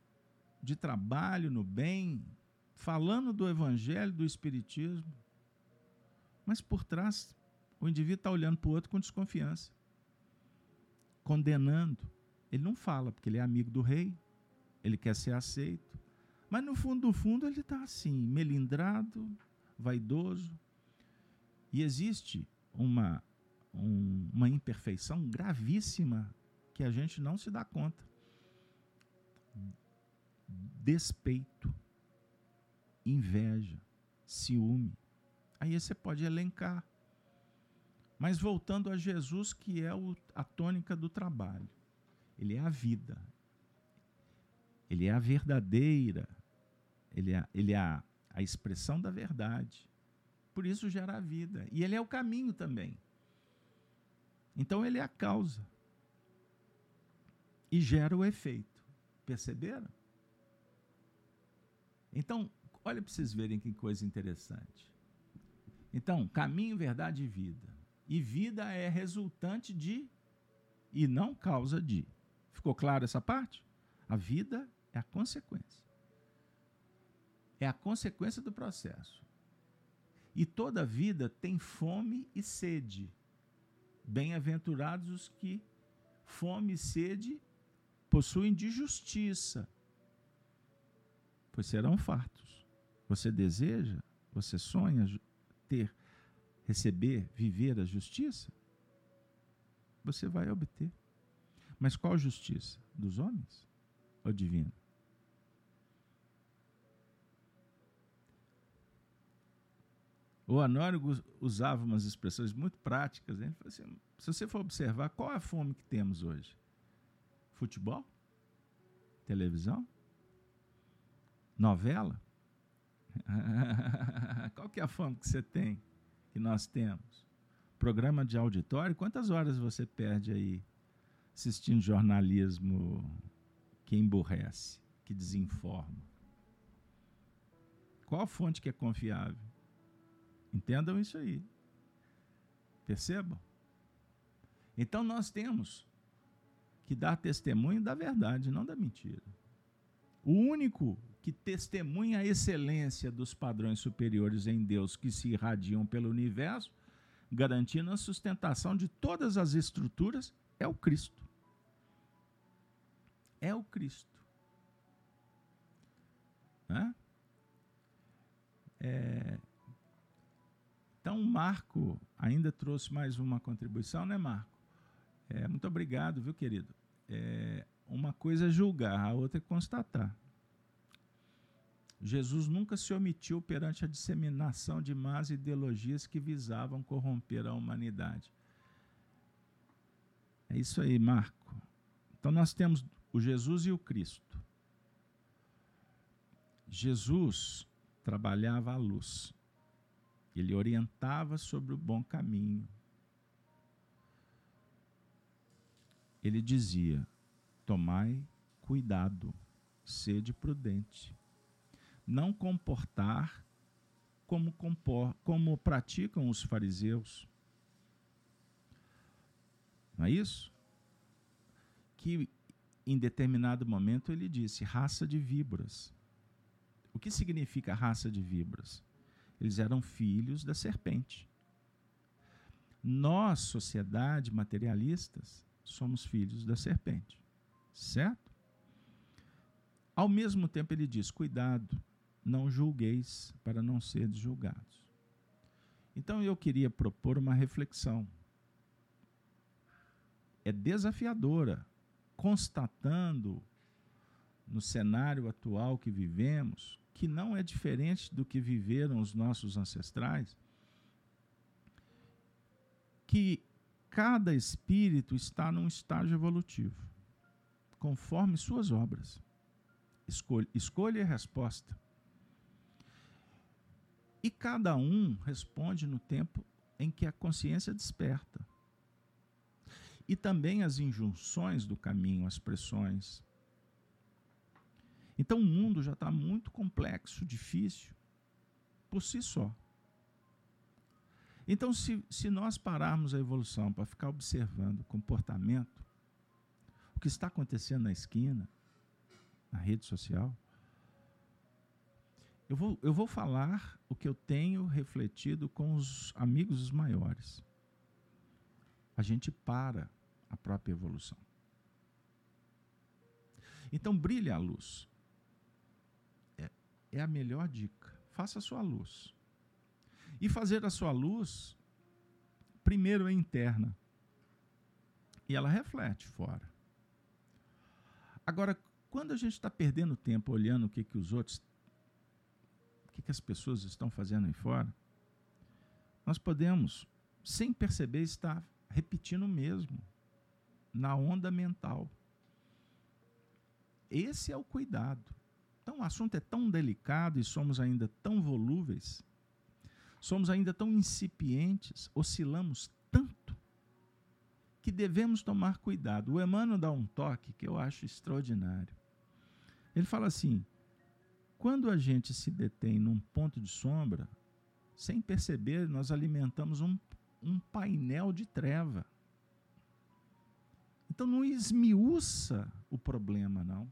de trabalho no bem, falando do evangelho, do espiritismo, mas por trás o indivíduo está olhando para o outro com desconfiança, condenando. Ele não fala, porque ele é amigo do rei, ele quer ser aceito, mas no fundo do fundo ele está assim, melindrado, vaidoso. E existe uma, um, uma imperfeição gravíssima que a gente não se dá conta despeito, inveja, ciúme. Aí você pode elencar. Mas voltando a Jesus, que é o, a tônica do trabalho, ele é a vida, ele é a verdadeira, ele é, ele é a, a expressão da verdade. Por isso gera a vida. E ele é o caminho também. Então ele é a causa. E gera o efeito. Perceberam? Então, olha para vocês verem que coisa interessante. Então, caminho, verdade e vida. E vida é resultante de e não causa de. Ficou claro essa parte? A vida é a consequência. É a consequência do processo. E toda vida tem fome e sede. Bem-aventurados os que fome e sede possuem de justiça, pois serão fartos. Você deseja, você sonha ter, receber, viver a justiça? Você vai obter. Mas qual justiça? Dos homens ou divina? O Anórigo usava umas expressões muito práticas. Né? Assim, se você for observar, qual é a fome que temos hoje? Futebol? Televisão? Novela? Qual que é a fama que você tem, que nós temos? Programa de auditório? Quantas horas você perde aí assistindo jornalismo que emburrece, que desinforma? Qual a fonte que é confiável? Entendam isso aí. Percebam? Então nós temos que dar testemunho da verdade, não da mentira. O único que testemunha a excelência dos padrões superiores em Deus que se irradiam pelo universo, garantindo a sustentação de todas as estruturas, é o Cristo. É o Cristo. É... Então, Marco ainda trouxe mais uma contribuição, né, Marco? É, muito obrigado, viu, querido? É, uma coisa é julgar, a outra é constatar. Jesus nunca se omitiu perante a disseminação de más ideologias que visavam corromper a humanidade. É isso aí, Marco. Então nós temos o Jesus e o Cristo. Jesus trabalhava a luz. Ele orientava sobre o bom caminho. Ele dizia: Tomai cuidado, sede prudente. Não comportar como, compor, como praticam os fariseus. Não é isso? Que em determinado momento ele disse: raça de víboras. O que significa raça de víboras? Eles eram filhos da serpente. Nós, sociedade materialistas, somos filhos da serpente. Certo? Ao mesmo tempo, ele diz: cuidado, não julgueis para não seres julgados. Então, eu queria propor uma reflexão. É desafiadora, constatando no cenário atual que vivemos, que não é diferente do que viveram os nossos ancestrais, que cada espírito está num estágio evolutivo, conforme suas obras. Escolha, escolha resposta. E cada um responde no tempo em que a consciência desperta. E também as injunções do caminho, as pressões. Então o mundo já está muito complexo, difícil, por si só. Então, se, se nós pararmos a evolução para ficar observando o comportamento, o que está acontecendo na esquina, na rede social, eu vou, eu vou falar o que eu tenho refletido com os amigos maiores. A gente para a própria evolução. Então, brilhe a luz. É, é a melhor dica. Faça a sua luz. E fazer a sua luz, primeiro é interna. E ela reflete fora. Agora, quando a gente está perdendo tempo olhando o que, que os outros, que, que as pessoas estão fazendo aí fora, nós podemos, sem perceber, estar repetindo o mesmo, na onda mental. Esse é o cuidado. Então, o assunto é tão delicado e somos ainda tão volúveis Somos ainda tão incipientes, oscilamos tanto, que devemos tomar cuidado. O Emmanuel dá um toque que eu acho extraordinário. Ele fala assim: quando a gente se detém num ponto de sombra, sem perceber, nós alimentamos um, um painel de treva. Então não esmiuça o problema, não.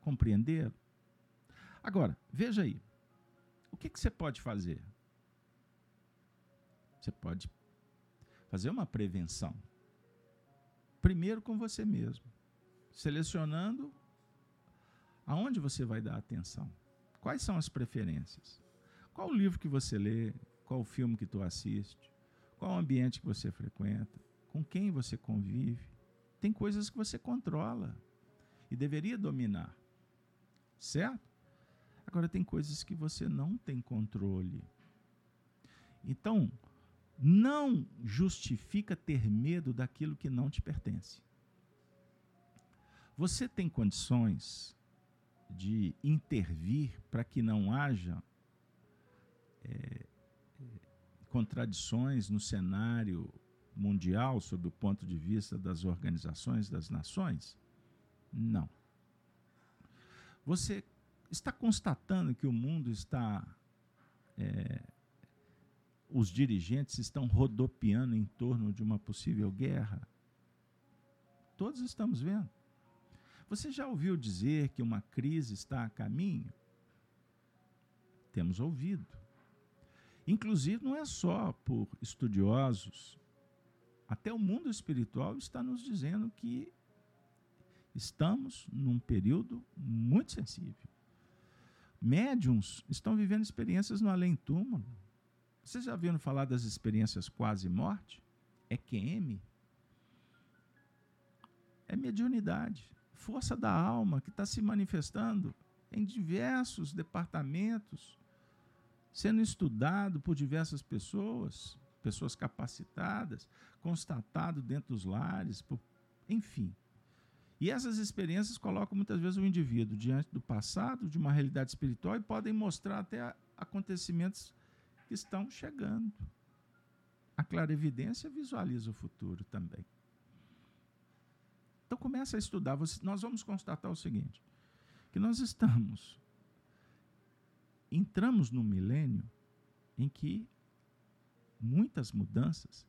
Compreender? Agora, veja aí. O que, que você pode fazer? Você pode fazer uma prevenção. Primeiro com você mesmo, selecionando aonde você vai dar atenção. Quais são as preferências? Qual o livro que você lê? Qual o filme que tu assiste? Qual o ambiente que você frequenta? Com quem você convive? Tem coisas que você controla e deveria dominar. Certo? Agora, tem coisas que você não tem controle. Então, não justifica ter medo daquilo que não te pertence. Você tem condições de intervir para que não haja é, contradições no cenário mundial sob o ponto de vista das organizações das nações? Não. Você está constatando que o mundo está. É, os dirigentes estão rodopiando em torno de uma possível guerra? Todos estamos vendo. Você já ouviu dizer que uma crise está a caminho? Temos ouvido. Inclusive, não é só por estudiosos, até o mundo espiritual está nos dizendo que estamos num período muito sensível. Médiums estão vivendo experiências no além-túmulo. Vocês já viram falar das experiências quase-morte? É QM? É mediunidade, força da alma que está se manifestando em diversos departamentos, sendo estudado por diversas pessoas, pessoas capacitadas, constatado dentro dos lares, por, enfim. E essas experiências colocam muitas vezes o indivíduo diante do passado, de uma realidade espiritual, e podem mostrar até acontecimentos que estão chegando. A clarevidência visualiza o futuro também. Então começa a estudar. Nós vamos constatar o seguinte: que nós estamos, entramos no milênio em que muitas mudanças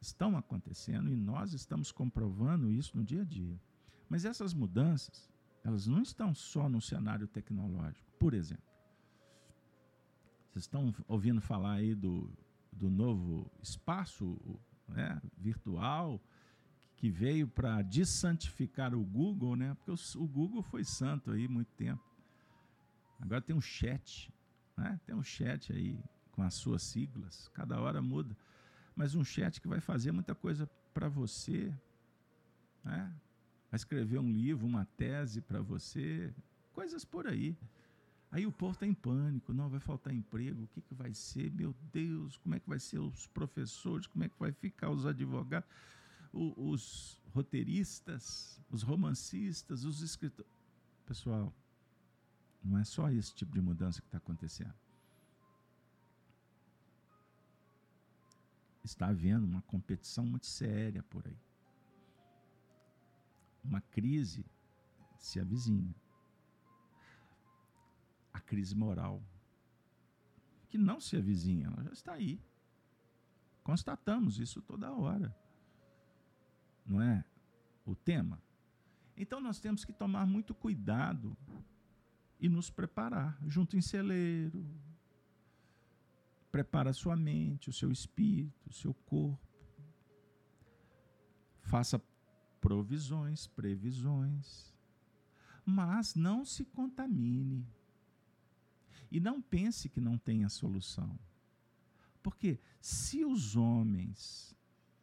estão acontecendo e nós estamos comprovando isso no dia a dia. Mas essas mudanças, elas não estão só no cenário tecnológico. Por exemplo, vocês estão ouvindo falar aí do, do novo espaço né, virtual que veio para desantificar o Google, né? Porque o, Google foi santo aí muito tempo. Agora tem um chat, né? Tem um chat aí com as suas siglas, cada hora muda. Mas um chat que vai fazer muita coisa para você, né? vai escrever um livro, uma tese para você, coisas por aí. Aí o povo está em pânico, não vai faltar emprego, o que, que vai ser? Meu Deus, como é que vai ser os professores, como é que vai ficar os advogados, os, roteiristas, os romancistas, os escritores. Pessoal, não é só esse tipo de mudança que está acontecendo. Está havendo uma competição muito séria por aí. Uma crise se avizinha. A crise moral, que não se avizinha, ela já está aí. Constatamos isso toda hora. Não é o tema? Então nós temos que tomar muito cuidado e nos preparar junto em celeiro. Prepara a sua mente, o seu espírito, o seu corpo. Faça provisões, previsões. Mas não se contamine. E não pense que não tem a solução. Porque se os homens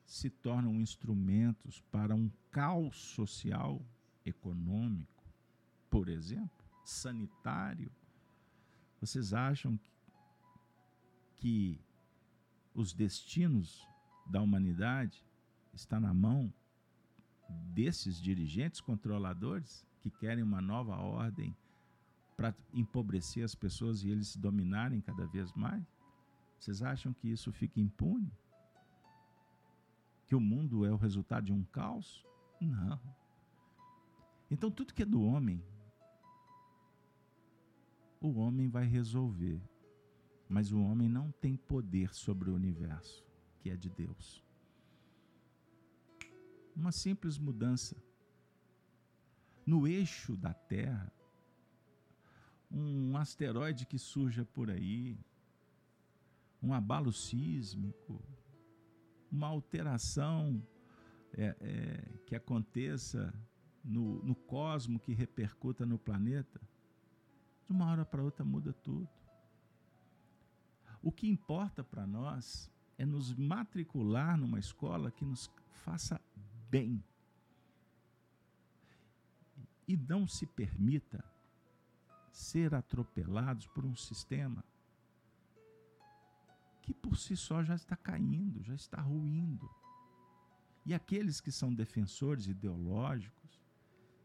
se tornam instrumentos para um caos social, econômico, por exemplo, sanitário, vocês acham que os destinos da humanidade está na mão desses dirigentes controladores que querem uma nova ordem para empobrecer as pessoas e eles dominarem cada vez mais? Vocês acham que isso fica impune? Que o mundo é o resultado de um caos? Não. Então, tudo que é do homem, o homem vai resolver. Mas o homem não tem poder sobre o universo, que é de Deus. Uma simples mudança. No eixo da Terra, um asteroide que surja por aí, um abalo sísmico, uma alteração é, é, que aconteça no, no cosmo que repercuta no planeta, de uma hora para outra muda tudo. O que importa para nós é nos matricular numa escola que nos faça bem. E não se permita ser atropelados por um sistema que por si só já está caindo, já está ruindo. E aqueles que são defensores ideológicos,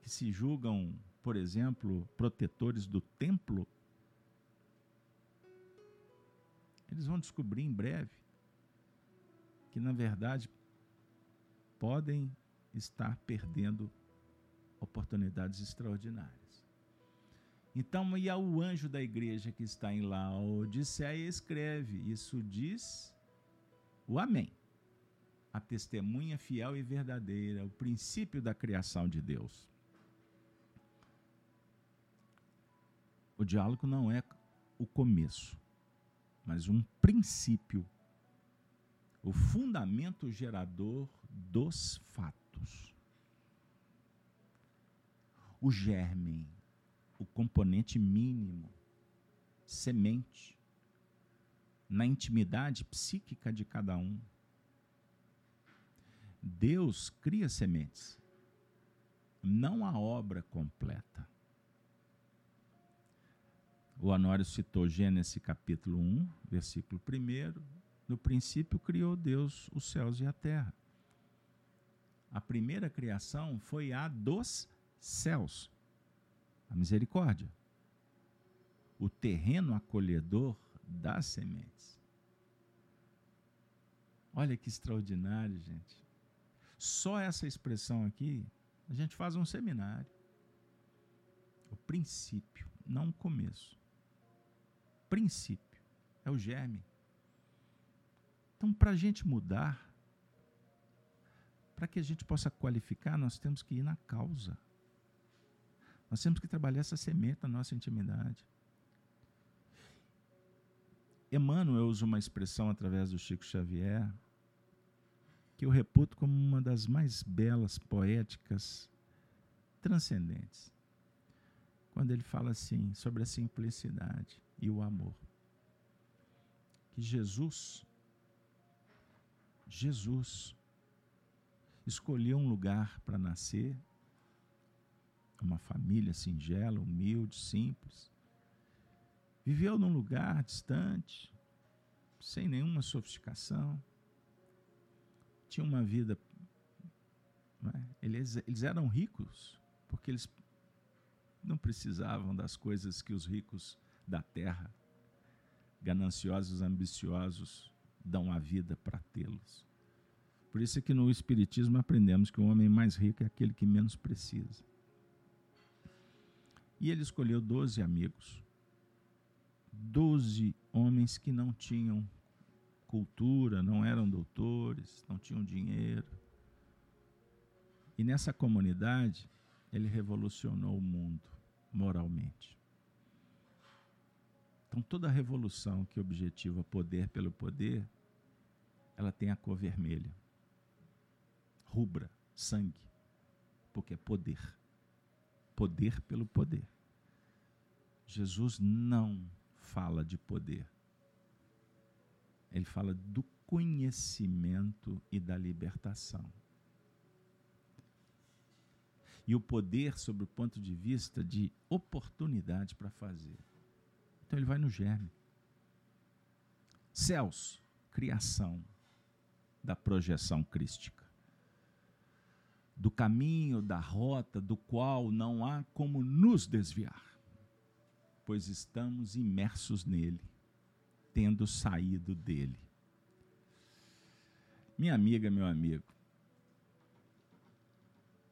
que se julgam, por exemplo, protetores do templo, eles vão descobrir em breve que, na verdade, podem estar perdendo oportunidades extraordinárias. Então, e ao anjo da igreja que está em Laodiceia escreve: Isso diz o Amém. A testemunha fiel e verdadeira, o princípio da criação de Deus. O diálogo não é o começo, mas um princípio, o fundamento gerador dos fatos. O germe, o componente mínimo, semente, na intimidade psíquica de cada um. Deus cria sementes, não a obra completa. O Honório citou Gênesis capítulo 1, versículo 1. No princípio criou Deus os céus e a terra. A primeira criação foi a dos céus, a misericórdia, o terreno acolhedor das sementes. Olha que extraordinário, gente. Só essa expressão aqui, a gente faz um seminário. O princípio, não o começo princípio, é o germe. Então, para a gente mudar, para que a gente possa qualificar, nós temos que ir na causa. Nós temos que trabalhar essa semente na nossa intimidade. Emmanuel usa uma expressão através do Chico Xavier que eu reputo como uma das mais belas, poéticas, transcendentes. Quando ele fala assim sobre a simplicidade e o amor. Que Jesus, Jesus, escolheu um lugar para nascer, uma família singela, humilde, simples, Viveu num lugar distante, sem nenhuma sofisticação. Tinha uma vida. É? Eles, eles eram ricos, porque eles não precisavam das coisas que os ricos da terra, gananciosos, ambiciosos, dão a vida para tê-los. Por isso é que no Espiritismo aprendemos que o homem mais rico é aquele que menos precisa. E ele escolheu doze amigos, doze homens que não tinham cultura, não eram doutores, não tinham dinheiro. E nessa comunidade, ele revolucionou o mundo moralmente. Então, toda revolução que objetiva poder pelo poder, ela tem a cor vermelha, rubra, sangue, porque é poder. Poder pelo poder. Jesus não fala de poder. Ele fala do conhecimento e da libertação. E o poder, sob o ponto de vista de oportunidade para fazer. Então ele vai no germe. Céus, criação da projeção crística. Do caminho, da rota, do qual não há como nos desviar pois estamos imersos nele, tendo saído dele. Minha amiga, meu amigo,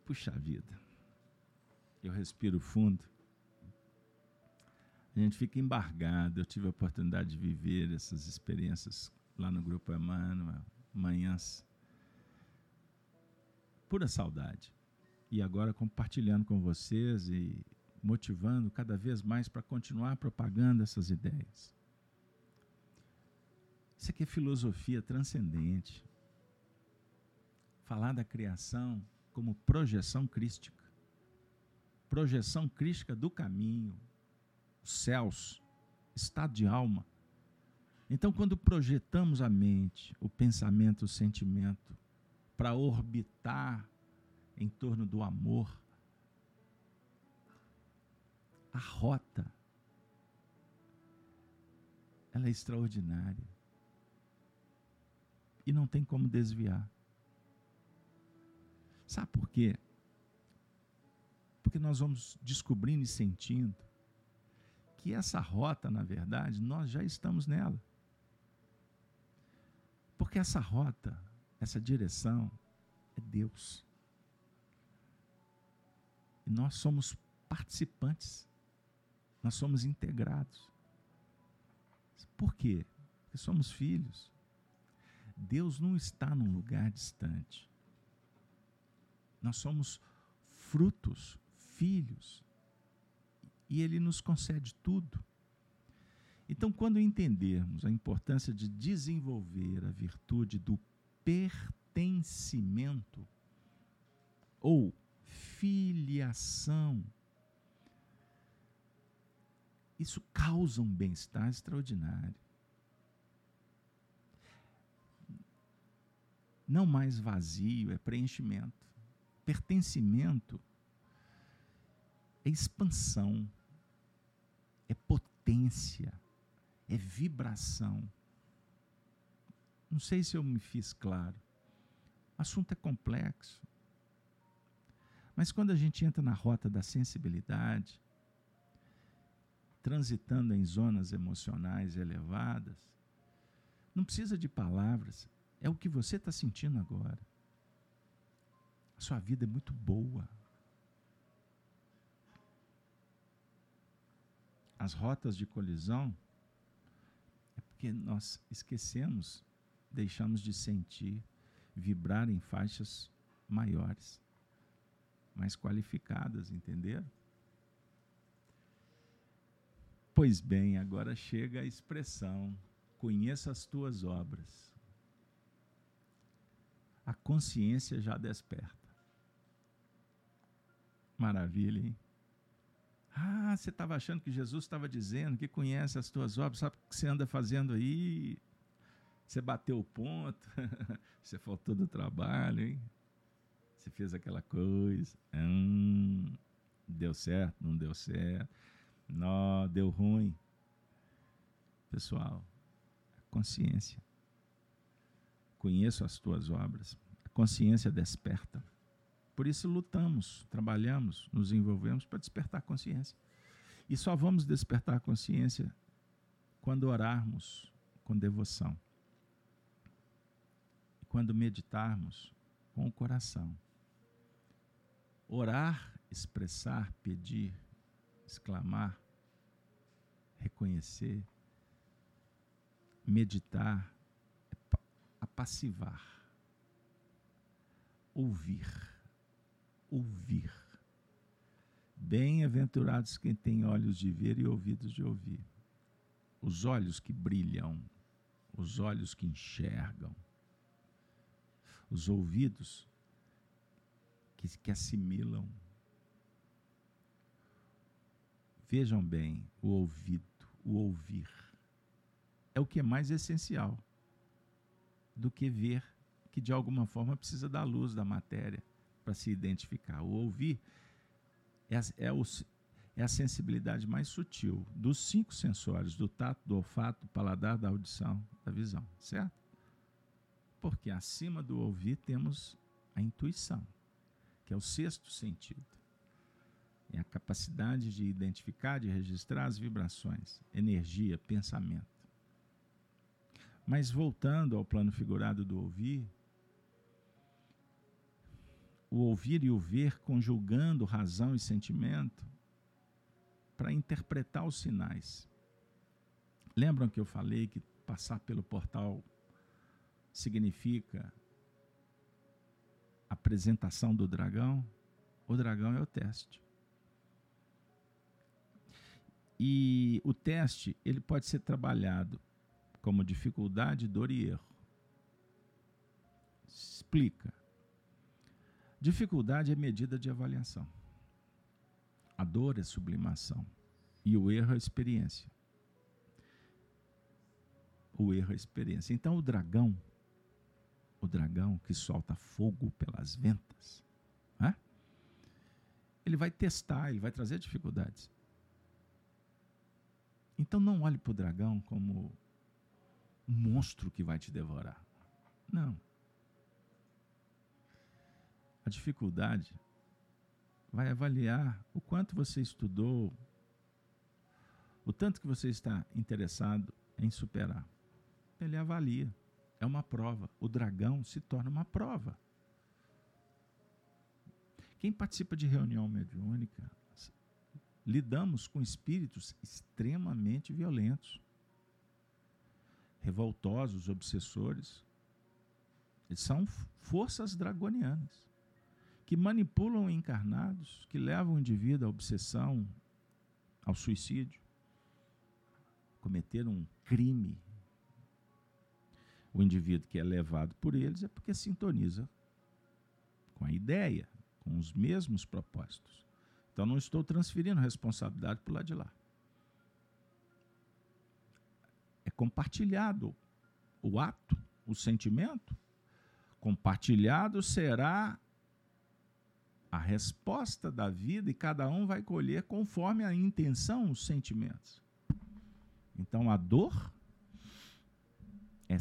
puxa vida, eu respiro fundo, a gente fica embargado. Eu tive a oportunidade de viver essas experiências lá no Grupo Emmanuel, manhãs, pura saudade. E agora compartilhando com vocês e motivando cada vez mais para continuar propagando essas ideias. Isso aqui é filosofia transcendente. Falar da criação como projeção crística. Projeção crística do caminho, os céus, estado de alma. Então, quando projetamos a mente, o pensamento, o sentimento, para orbitar em torno do amor, a rota ela é extraordinária. E não tem como desviar. Sabe por quê? Porque nós vamos descobrindo e sentindo que essa rota, na verdade, nós já estamos nela. Porque essa rota, essa direção, é Deus. E nós somos participantes. Nós somos integrados. Por quê? Porque somos filhos. Deus não está num lugar distante. Nós somos frutos, filhos. E Ele nos concede tudo. Então, quando entendermos a importância de desenvolver a virtude do pertencimento ou filiação, isso causa um bem-estar extraordinário. Não mais vazio, é preenchimento. Pertencimento é expansão, é potência, é vibração. Não sei se eu me fiz claro. O assunto é complexo. Mas quando a gente entra na rota da sensibilidade, transitando em zonas emocionais elevadas, não precisa de palavras, é o que você está sentindo agora. A sua vida é muito boa. As rotas de colisão é porque nós esquecemos, deixamos de sentir, vibrar em faixas maiores, mais qualificadas, entenderam? Pois bem, agora chega a expressão: conheça as tuas obras. A consciência já desperta. Maravilha, hein? Ah, você estava achando que Jesus estava dizendo que conhece as tuas obras, sabe o que você anda fazendo aí? Você bateu o ponto, você faltou do trabalho, hein? Você fez aquela coisa, hum, deu certo, não deu certo. Não, deu ruim. pessoal, consciência. Conheço as tuas obras, consciência desperta. Por isso lutamos, trabalhamos, nos envolvemos para despertar a consciência. E só vamos despertar a consciência quando orarmos com devoção. Quando meditarmos com o coração. Orar, expressar, pedir, exclamar, reconhecer, meditar, apassivar, ouvir, ouvir. Bem-aventurados quem tem olhos de ver e ouvidos de ouvir. Os olhos que brilham, os olhos que enxergam, os ouvidos que, que assimilam. Vejam bem, o ouvido, o ouvir é o que é mais essencial do que ver, que de alguma forma precisa da luz da matéria para se identificar. O ouvir é, é, o, é a sensibilidade mais sutil dos cinco sensores: do tato, do olfato, do paladar, da audição, da visão, certo? Porque acima do ouvir temos a intuição, que é o sexto sentido. É a capacidade de identificar, de registrar as vibrações, energia, pensamento. Mas voltando ao plano figurado do ouvir, o ouvir e o ver conjugando razão e sentimento para interpretar os sinais. Lembram que eu falei que passar pelo portal significa apresentação do dragão? O dragão é o teste. E o teste, ele pode ser trabalhado como dificuldade, dor e erro. Explica. Dificuldade é medida de avaliação. A dor é sublimação. E o erro é experiência. O erro é experiência. Então o dragão, o dragão que solta fogo pelas ventas, né? ele vai testar, ele vai trazer dificuldades. Então não olhe para o dragão como um monstro que vai te devorar. Não. A dificuldade vai avaliar o quanto você estudou, o tanto que você está interessado em superar. Ele avalia. É uma prova. O dragão se torna uma prova. Quem participa de reunião mediúnica, lidamos com espíritos extremamente violentos revoltosos, obsessores. Eles são forças dragonianas que manipulam encarnados, que levam o indivíduo à obsessão, ao suicídio, cometer um crime. O indivíduo que é levado por eles é porque sintoniza com a ideia, com os mesmos propósitos. Então não estou transferindo responsabilidade para o lado de lá. é compartilhado o ato, o sentimento. Compartilhado será a resposta da vida e cada um vai colher conforme a intenção, os sentimentos. Então a dor é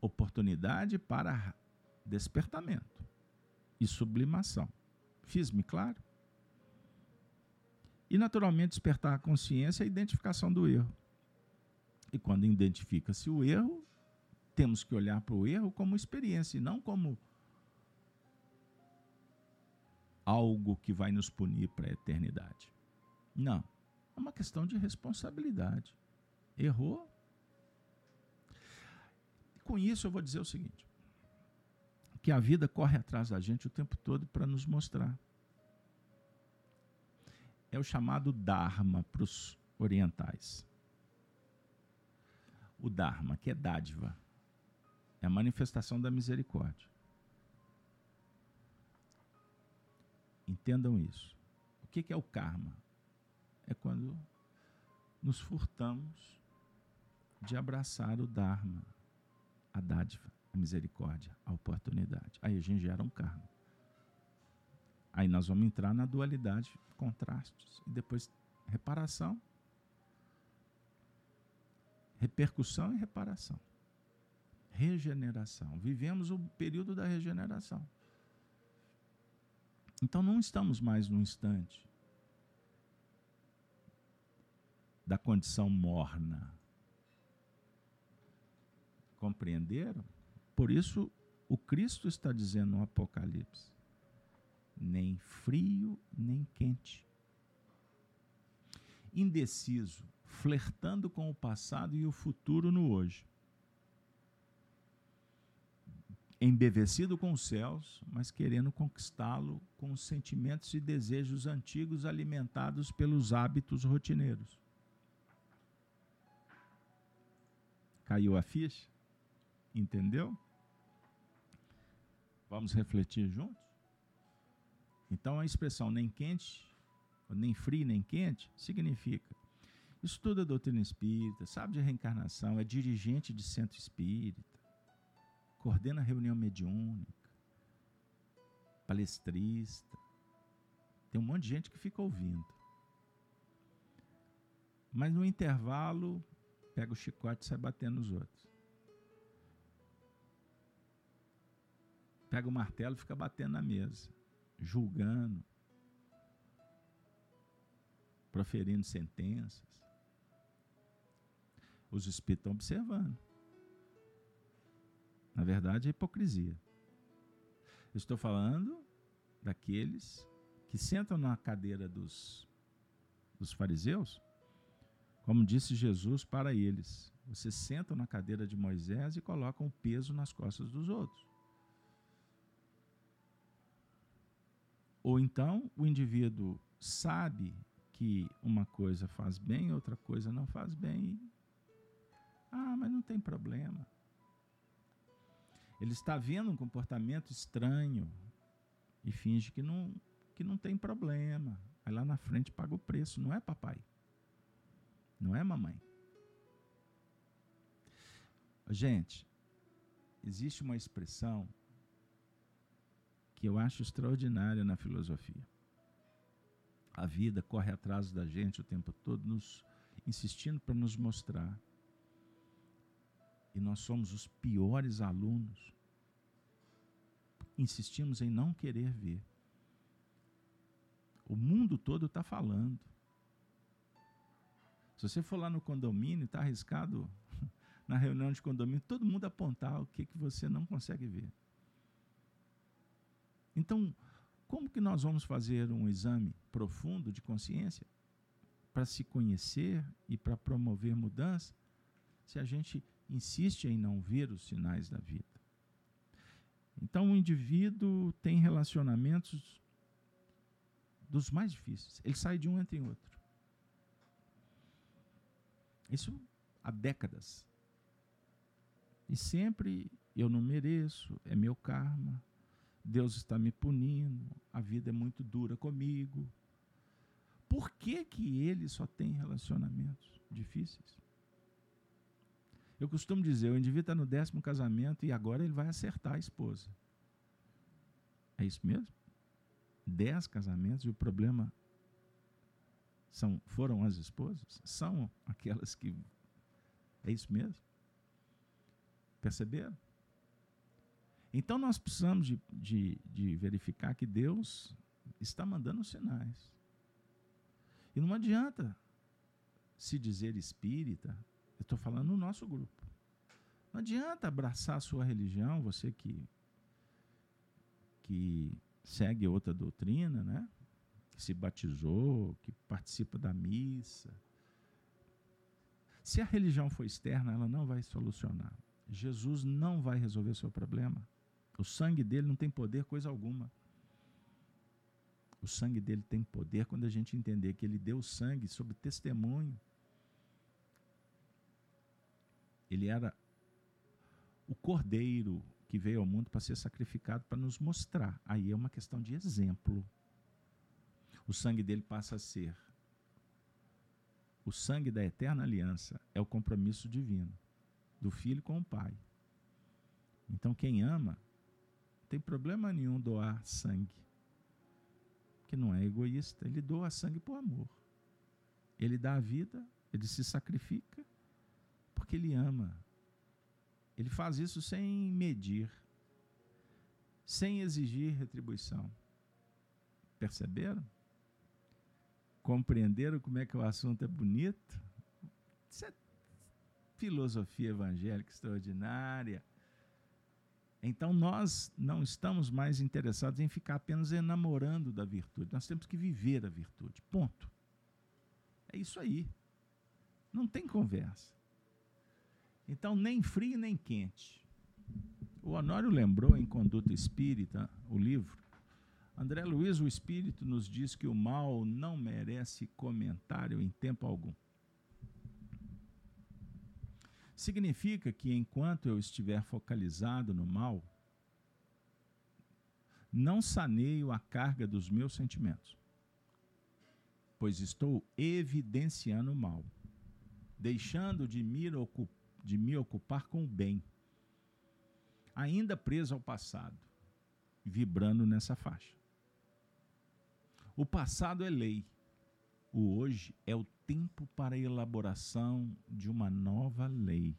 oportunidade para despertamento e sublimação. Fiz-me claro? E naturalmente despertar a consciência e a identificação do erro. E quando identifica-se o erro, temos que olhar para o erro como experiência e não como algo que vai nos punir para a eternidade. Não. É uma questão de responsabilidade. Errou. Com isso, eu vou dizer o seguinte: que a vida corre atrás da gente o tempo todo para nos mostrar. É o chamado Dharma para os orientais o Dharma, que é dádiva. É a manifestação da misericórdia. Entendam isso. O que é o karma? É quando nos furtamos de abraçar o Dharma, a dádiva, a misericórdia, a oportunidade. Aí a gente gera um karma. Aí nós vamos entrar na dualidade, contrastes, e depois reparação repercussão e reparação. Regeneração. Vivemos o período da regeneração. Então não estamos mais no instante da condição morna. Compreenderam? Por isso, o Cristo está dizendo no Apocalipse: nem frio, nem quente. Indeciso, flertando com o passado e o futuro no hoje. Embevecido com os céus, mas querendo conquistá-lo com os sentimentos e desejos antigos alimentados pelos hábitos rotineiros. Caiu a ficha? Entendeu? Vamos refletir juntos? Então a expressão nem quente, nem frio, nem quente, significa estuda doutrina espírita, sabe de reencarnação, é dirigente de centro espírita, coordena reunião mediúnica, palestrista. Tem um monte de gente que fica ouvindo. Mas no intervalo, pega o chicote e sai batendo nos outros. Pega o martelo e fica batendo na mesa, julgando, proferindo sentenças. Os espíritos estão observando. Na verdade, é hipocrisia. Eu estou falando daqueles que sentam na cadeira dos, dos fariseus como disse Jesus para eles: vocês sentam na cadeira de Moisés e colocam o peso nas costas dos outros. Ou então o indivíduo sabe que uma coisa faz bem, outra coisa não faz bem. Ah, mas não tem problema. Ele está vendo um comportamento estranho e finge que não, que não tem problema. Aí lá na frente paga o preço, não é papai? Não é, mamãe? Gente, existe uma expressão que eu acho extraordinária na filosofia. A vida corre atrás da gente o tempo todo, nos insistindo para nos mostrar. E nós somos os piores alunos. Insistimos em não querer ver. O mundo todo está falando. Se você for lá no condomínio, está arriscado na reunião de condomínio, todo mundo apontar o que, que você não consegue ver. Então, como que nós vamos fazer um exame profundo de consciência para se conhecer e para promover mudança se a gente insiste em não ver os sinais da vida? Então, o indivíduo tem relacionamentos dos mais difíceis. Ele sai de um entre outro. Isso há décadas. E sempre eu não mereço, é meu karma, Deus está me punindo, a vida é muito dura comigo. Por que, que ele só tem relacionamentos difíceis? Eu costumo dizer, o indivíduo está no décimo casamento e agora ele vai acertar a esposa. É isso mesmo? Dez casamentos e o problema são, foram as esposas? São aquelas que. É isso mesmo? Perceberam? Então nós precisamos de, de, de verificar que Deus está mandando sinais. E não adianta se dizer espírita, eu estou falando no nosso grupo. Não adianta abraçar a sua religião, você que, que segue outra doutrina, né? que se batizou, que participa da missa. Se a religião for externa, ela não vai solucionar. Jesus não vai resolver o seu problema. O sangue dele não tem poder coisa alguma. O sangue dele tem poder quando a gente entender que ele deu sangue sob testemunho. Ele era o cordeiro que veio ao mundo para ser sacrificado para nos mostrar. Aí é uma questão de exemplo o sangue dele passa a ser. O sangue da eterna aliança é o compromisso divino do filho com o pai. Então, quem ama, tem problema nenhum doar sangue. Que não é egoísta, ele doa sangue por amor. Ele dá a vida, ele se sacrifica, porque Ele ama. Ele faz isso sem medir, sem exigir retribuição. Perceberam? Compreenderam como é que o assunto é bonito? Isso é filosofia evangélica extraordinária. Então nós não estamos mais interessados em ficar apenas enamorando da virtude. Nós temos que viver a virtude. Ponto. É isso aí. Não tem conversa. Então, nem frio nem quente. O Honório lembrou em Conduta Espírita, o livro. André Luiz, o Espírito, nos diz que o mal não merece comentário em tempo algum. Significa que enquanto eu estiver focalizado no mal, não saneio a carga dos meus sentimentos, pois estou evidenciando o mal, deixando de me, de me ocupar com o bem, ainda preso ao passado, vibrando nessa faixa. O passado é lei, o hoje é o tempo para a elaboração de uma nova lei.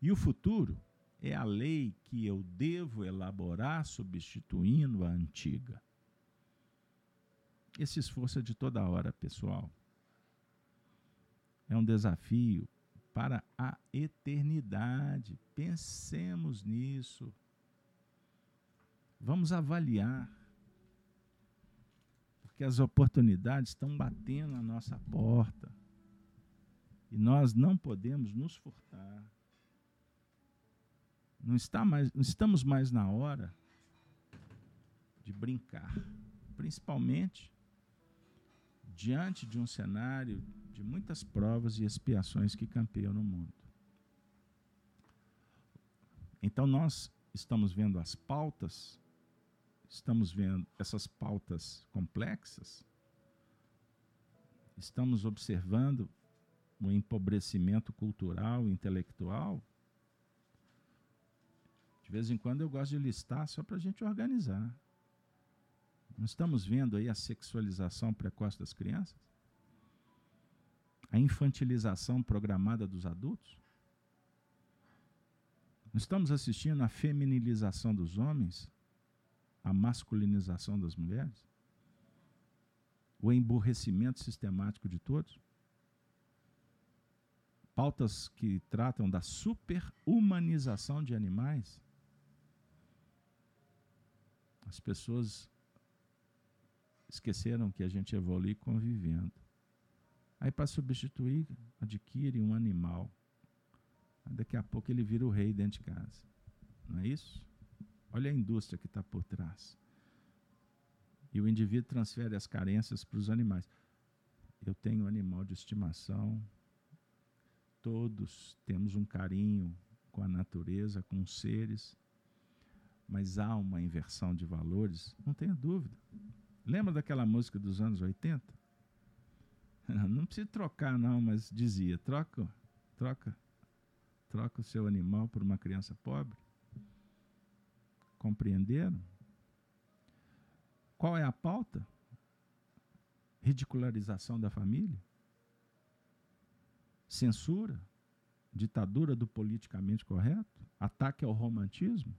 E o futuro é a lei que eu devo elaborar substituindo a antiga. Esse esforço é de toda hora, pessoal. É um desafio para a eternidade. Pensemos nisso. Vamos avaliar porque as oportunidades estão batendo na nossa porta. E nós não podemos nos furtar. Não, está mais, não estamos mais na hora de brincar, principalmente diante de um cenário de muitas provas e expiações que campeiam no mundo. Então nós estamos vendo as pautas estamos vendo essas pautas complexas, estamos observando o empobrecimento cultural intelectual. De vez em quando eu gosto de listar só para a gente organizar. Não estamos vendo aí a sexualização precoce das crianças? A infantilização programada dos adultos? Não estamos assistindo à feminilização dos homens? A masculinização das mulheres? O emburrecimento sistemático de todos? Pautas que tratam da superhumanização de animais? As pessoas esqueceram que a gente evolui convivendo. Aí, para substituir, adquire um animal. Daqui a pouco ele vira o rei dentro de casa. Não é isso? Olha a indústria que está por trás. E o indivíduo transfere as carências para os animais. Eu tenho um animal de estimação. Todos temos um carinho com a natureza, com os seres. Mas há uma inversão de valores, não tenha dúvida. Lembra daquela música dos anos 80? Não precisa trocar, não, mas dizia: troca, troca, troca o seu animal por uma criança pobre. Compreenderam? Qual é a pauta? Ridicularização da família? Censura? Ditadura do politicamente correto? Ataque ao romantismo?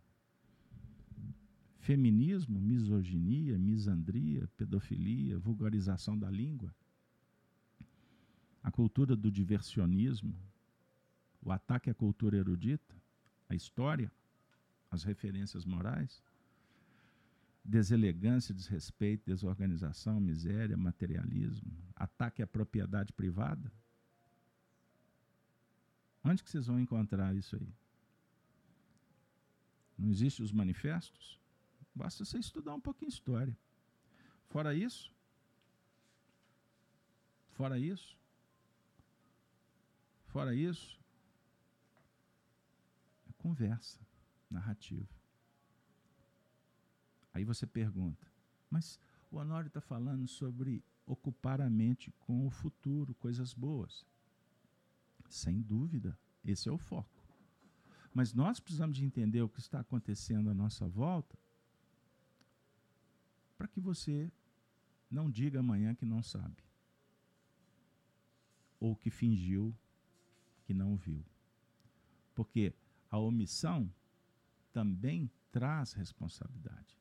Feminismo, misoginia, misandria, pedofilia, vulgarização da língua? A cultura do diversionismo? O ataque à cultura erudita? A história? As referências morais, deselegância, desrespeito, desorganização, miséria, materialismo, ataque à propriedade privada. Onde que vocês vão encontrar isso aí? Não existem os manifestos? Basta você estudar um pouquinho história. Fora isso, fora isso, fora isso, é conversa narrativa. Aí você pergunta, mas o Honório está falando sobre ocupar a mente com o futuro, coisas boas. Sem dúvida, esse é o foco. Mas nós precisamos de entender o que está acontecendo à nossa volta para que você não diga amanhã que não sabe. Ou que fingiu, que não viu. Porque a omissão também traz responsabilidade.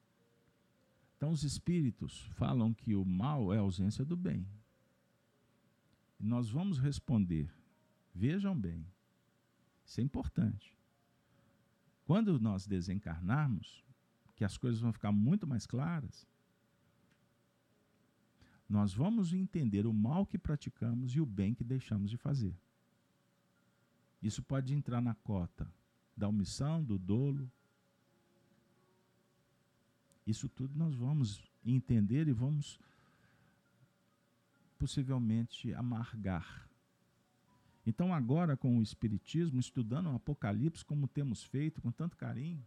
Então, os espíritos falam que o mal é a ausência do bem. Nós vamos responder. Vejam bem, isso é importante. Quando nós desencarnarmos, que as coisas vão ficar muito mais claras, nós vamos entender o mal que praticamos e o bem que deixamos de fazer. Isso pode entrar na cota da omissão, do dolo. Isso tudo nós vamos entender e vamos possivelmente amargar. Então, agora com o Espiritismo, estudando o Apocalipse, como temos feito com tanto carinho,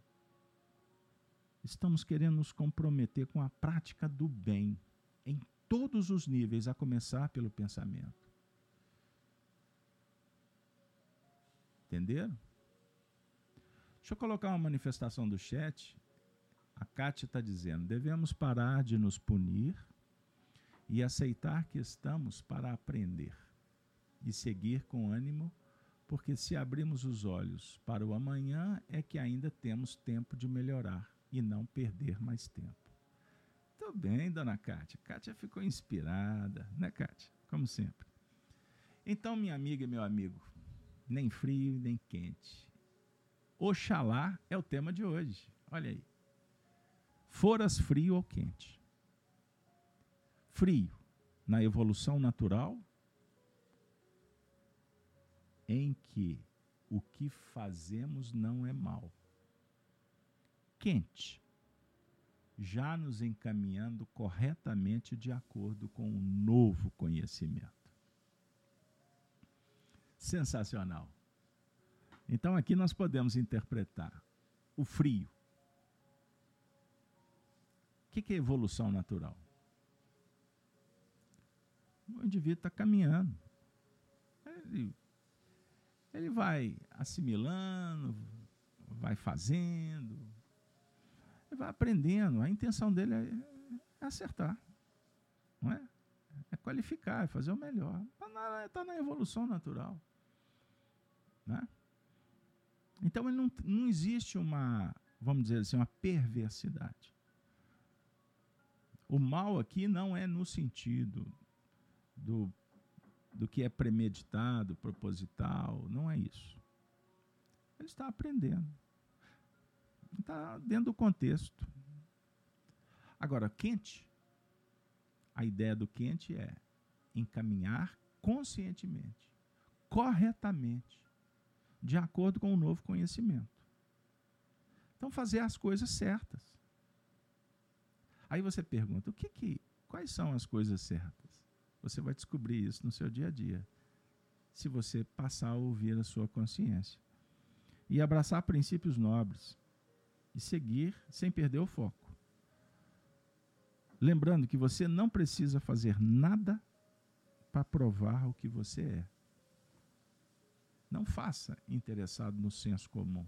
estamos querendo nos comprometer com a prática do bem em todos os níveis, a começar pelo pensamento. Entenderam? Deixa eu colocar uma manifestação do chat. A Kátia está dizendo: devemos parar de nos punir e aceitar que estamos para aprender e seguir com ânimo, porque se abrimos os olhos para o amanhã é que ainda temos tempo de melhorar e não perder mais tempo. Tudo bem, dona Kátia. Kátia ficou inspirada, né, Kátia? Como sempre. Então, minha amiga e meu amigo, nem frio nem quente. Oxalá é o tema de hoje. Olha aí. Foras frio ou quente. Frio na evolução natural, em que o que fazemos não é mal. Quente, já nos encaminhando corretamente de acordo com o novo conhecimento sensacional. Então aqui nós podemos interpretar o frio. O que, é evolução natural? O indivíduo está caminhando. Ele, ele vai assimilando, vai fazendo, vai aprendendo. A intenção dele é, é acertar. Não é? É qualificar, é fazer o melhor. Está na, tá na evolução natural. Né? Então ele não, não existe uma, vamos dizer assim, uma perversidade. O mal aqui não é no sentido do, do que é premeditado, proposital, não é isso. Ele está aprendendo. Está dentro do contexto. Agora, quente, a ideia do quente é encaminhar conscientemente, corretamente, de acordo com o novo conhecimento. Então, fazer as coisas certas. Aí você pergunta: o que que, quais são as coisas certas? Você vai descobrir isso no seu dia a dia, se você passar a ouvir a sua consciência e abraçar princípios nobres e seguir sem perder o foco. Lembrando que você não precisa fazer nada para provar o que você é. Não faça interessado no senso comum.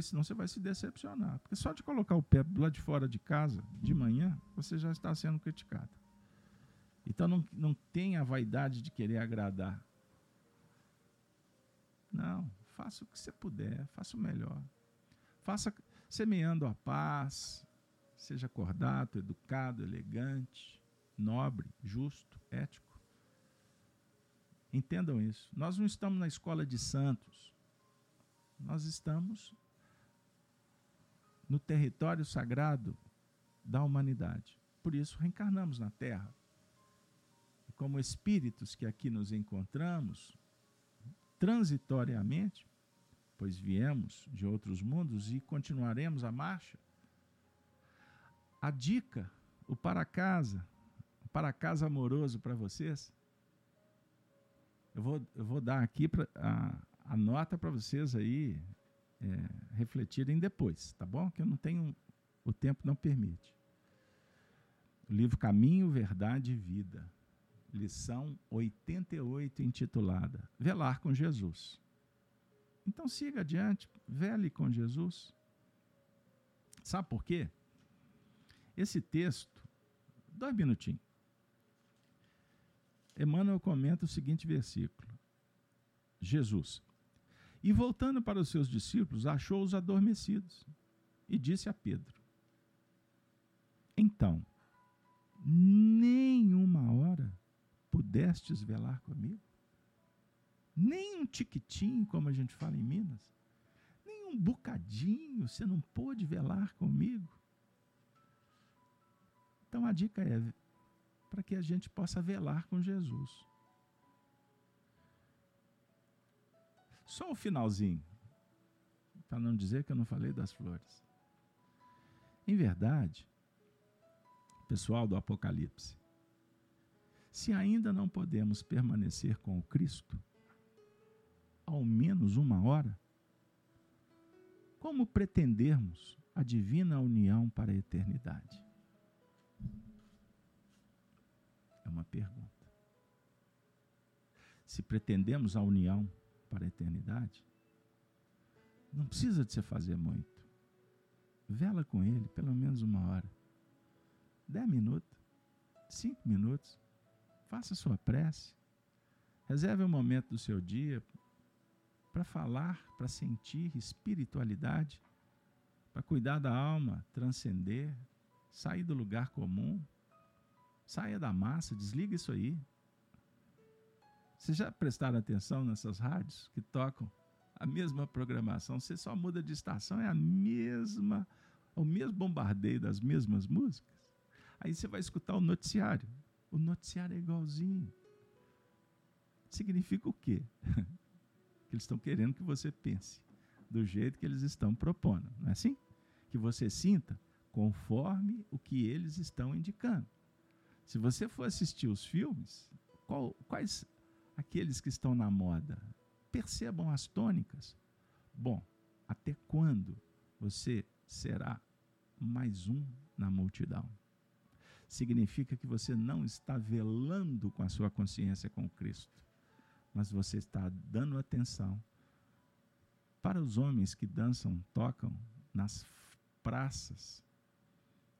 Porque senão você vai se decepcionar. Porque só de colocar o pé lá de fora de casa, de manhã, você já está sendo criticado. Então não, não tenha a vaidade de querer agradar. Não, faça o que você puder, faça o melhor. Faça semeando a paz, seja cordato, educado, elegante, nobre, justo, ético. Entendam isso. Nós não estamos na escola de santos. Nós estamos no território sagrado da humanidade. Por isso reencarnamos na Terra. E como espíritos que aqui nos encontramos, transitoriamente, pois viemos de outros mundos e continuaremos a marcha, a dica, o para casa, o para casa amoroso para vocês, eu vou, eu vou dar aqui pra, a, a nota para vocês aí é, refletirem depois, tá bom? Que eu não tenho, o tempo não permite. O livro Caminho, Verdade e Vida, lição 88, intitulada Velar com Jesus. Então siga adiante, vele com Jesus. Sabe por quê? Esse texto, dois minutinhos. Emmanuel comenta o seguinte versículo: Jesus. E voltando para os seus discípulos, achou-os adormecidos e disse a Pedro: Então, nem uma hora pudestes velar comigo? Nem um tiquitinho, como a gente fala em Minas? Nem um bocadinho você não pôde velar comigo? Então a dica é para que a gente possa velar com Jesus. Só o finalzinho, para não dizer que eu não falei das flores. Em verdade, pessoal do Apocalipse, se ainda não podemos permanecer com o Cristo, ao menos uma hora, como pretendermos a divina união para a eternidade? É uma pergunta. Se pretendemos a união para a eternidade, não precisa de você fazer muito. Vela com ele pelo menos uma hora. Dez minutos, cinco minutos. Faça sua prece. Reserve um momento do seu dia para falar, para sentir espiritualidade, para cuidar da alma, transcender, sair do lugar comum, saia da massa, desliga isso aí. Vocês já prestaram atenção nessas rádios que tocam a mesma programação? Você só muda de estação, é a mesma, o mesmo bombardeio das mesmas músicas. Aí você vai escutar o noticiário. O noticiário é igualzinho. Significa o quê? que eles estão querendo que você pense do jeito que eles estão propondo, não é assim? Que você sinta conforme o que eles estão indicando. Se você for assistir os filmes, qual, quais aqueles que estão na moda, percebam as tônicas. Bom, até quando você será mais um na multidão? Significa que você não está velando com a sua consciência com Cristo, mas você está dando atenção para os homens que dançam, tocam nas praças,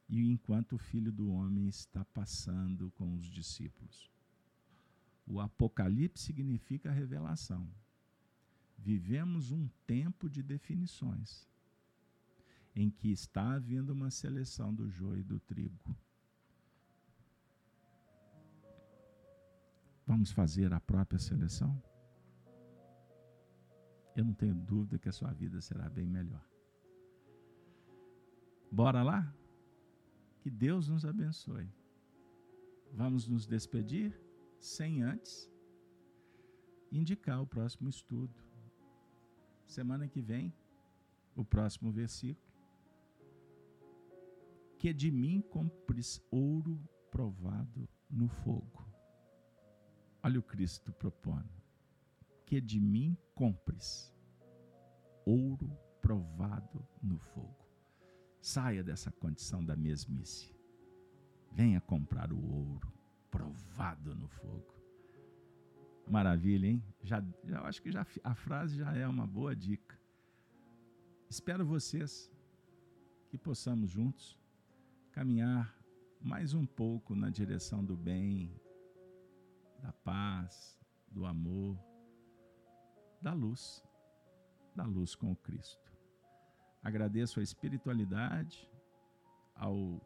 e enquanto o filho do homem está passando com os discípulos. O Apocalipse significa revelação. Vivemos um tempo de definições, em que está havendo uma seleção do joio e do trigo. Vamos fazer a própria seleção? Eu não tenho dúvida que a sua vida será bem melhor. Bora lá? Que Deus nos abençoe. Vamos nos despedir? Sem antes indicar o próximo estudo. Semana que vem, o próximo versículo. Que de mim compres ouro provado no fogo. Olha o Cristo propondo. Que de mim compres ouro provado no fogo. Saia dessa condição da mesmice. Venha comprar o ouro provado no fogo. Maravilha, hein? Já, já acho que já, a frase já é uma boa dica. Espero vocês que possamos juntos caminhar mais um pouco na direção do bem, da paz, do amor, da luz, da luz com o Cristo. Agradeço a espiritualidade, ao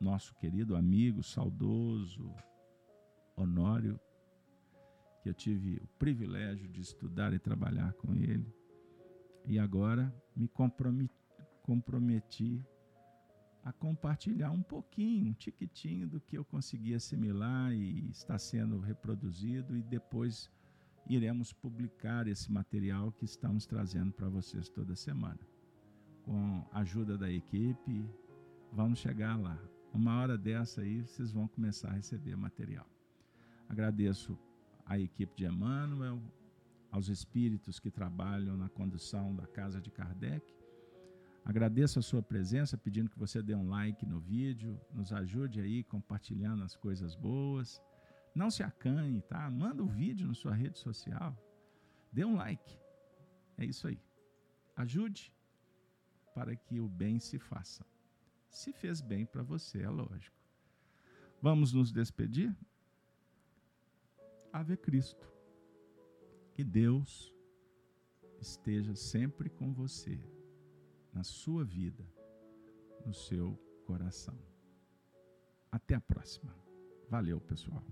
nosso querido amigo, saudoso, Honório, que eu tive o privilégio de estudar e trabalhar com ele. E agora me comprometi a compartilhar um pouquinho, um tiquitinho do que eu consegui assimilar e está sendo reproduzido e depois iremos publicar esse material que estamos trazendo para vocês toda semana. Com a ajuda da equipe, vamos chegar lá. Uma hora dessa aí, vocês vão começar a receber material. Agradeço à equipe de Emmanuel, aos espíritos que trabalham na condução da Casa de Kardec. Agradeço a sua presença, pedindo que você dê um like no vídeo, nos ajude aí compartilhando as coisas boas. Não se acanhe, tá? Manda o um vídeo na sua rede social. Dê um like. É isso aí. Ajude para que o bem se faça. Se fez bem para você, é lógico. Vamos nos despedir? Ave Cristo. Que Deus esteja sempre com você, na sua vida, no seu coração. Até a próxima. Valeu, pessoal.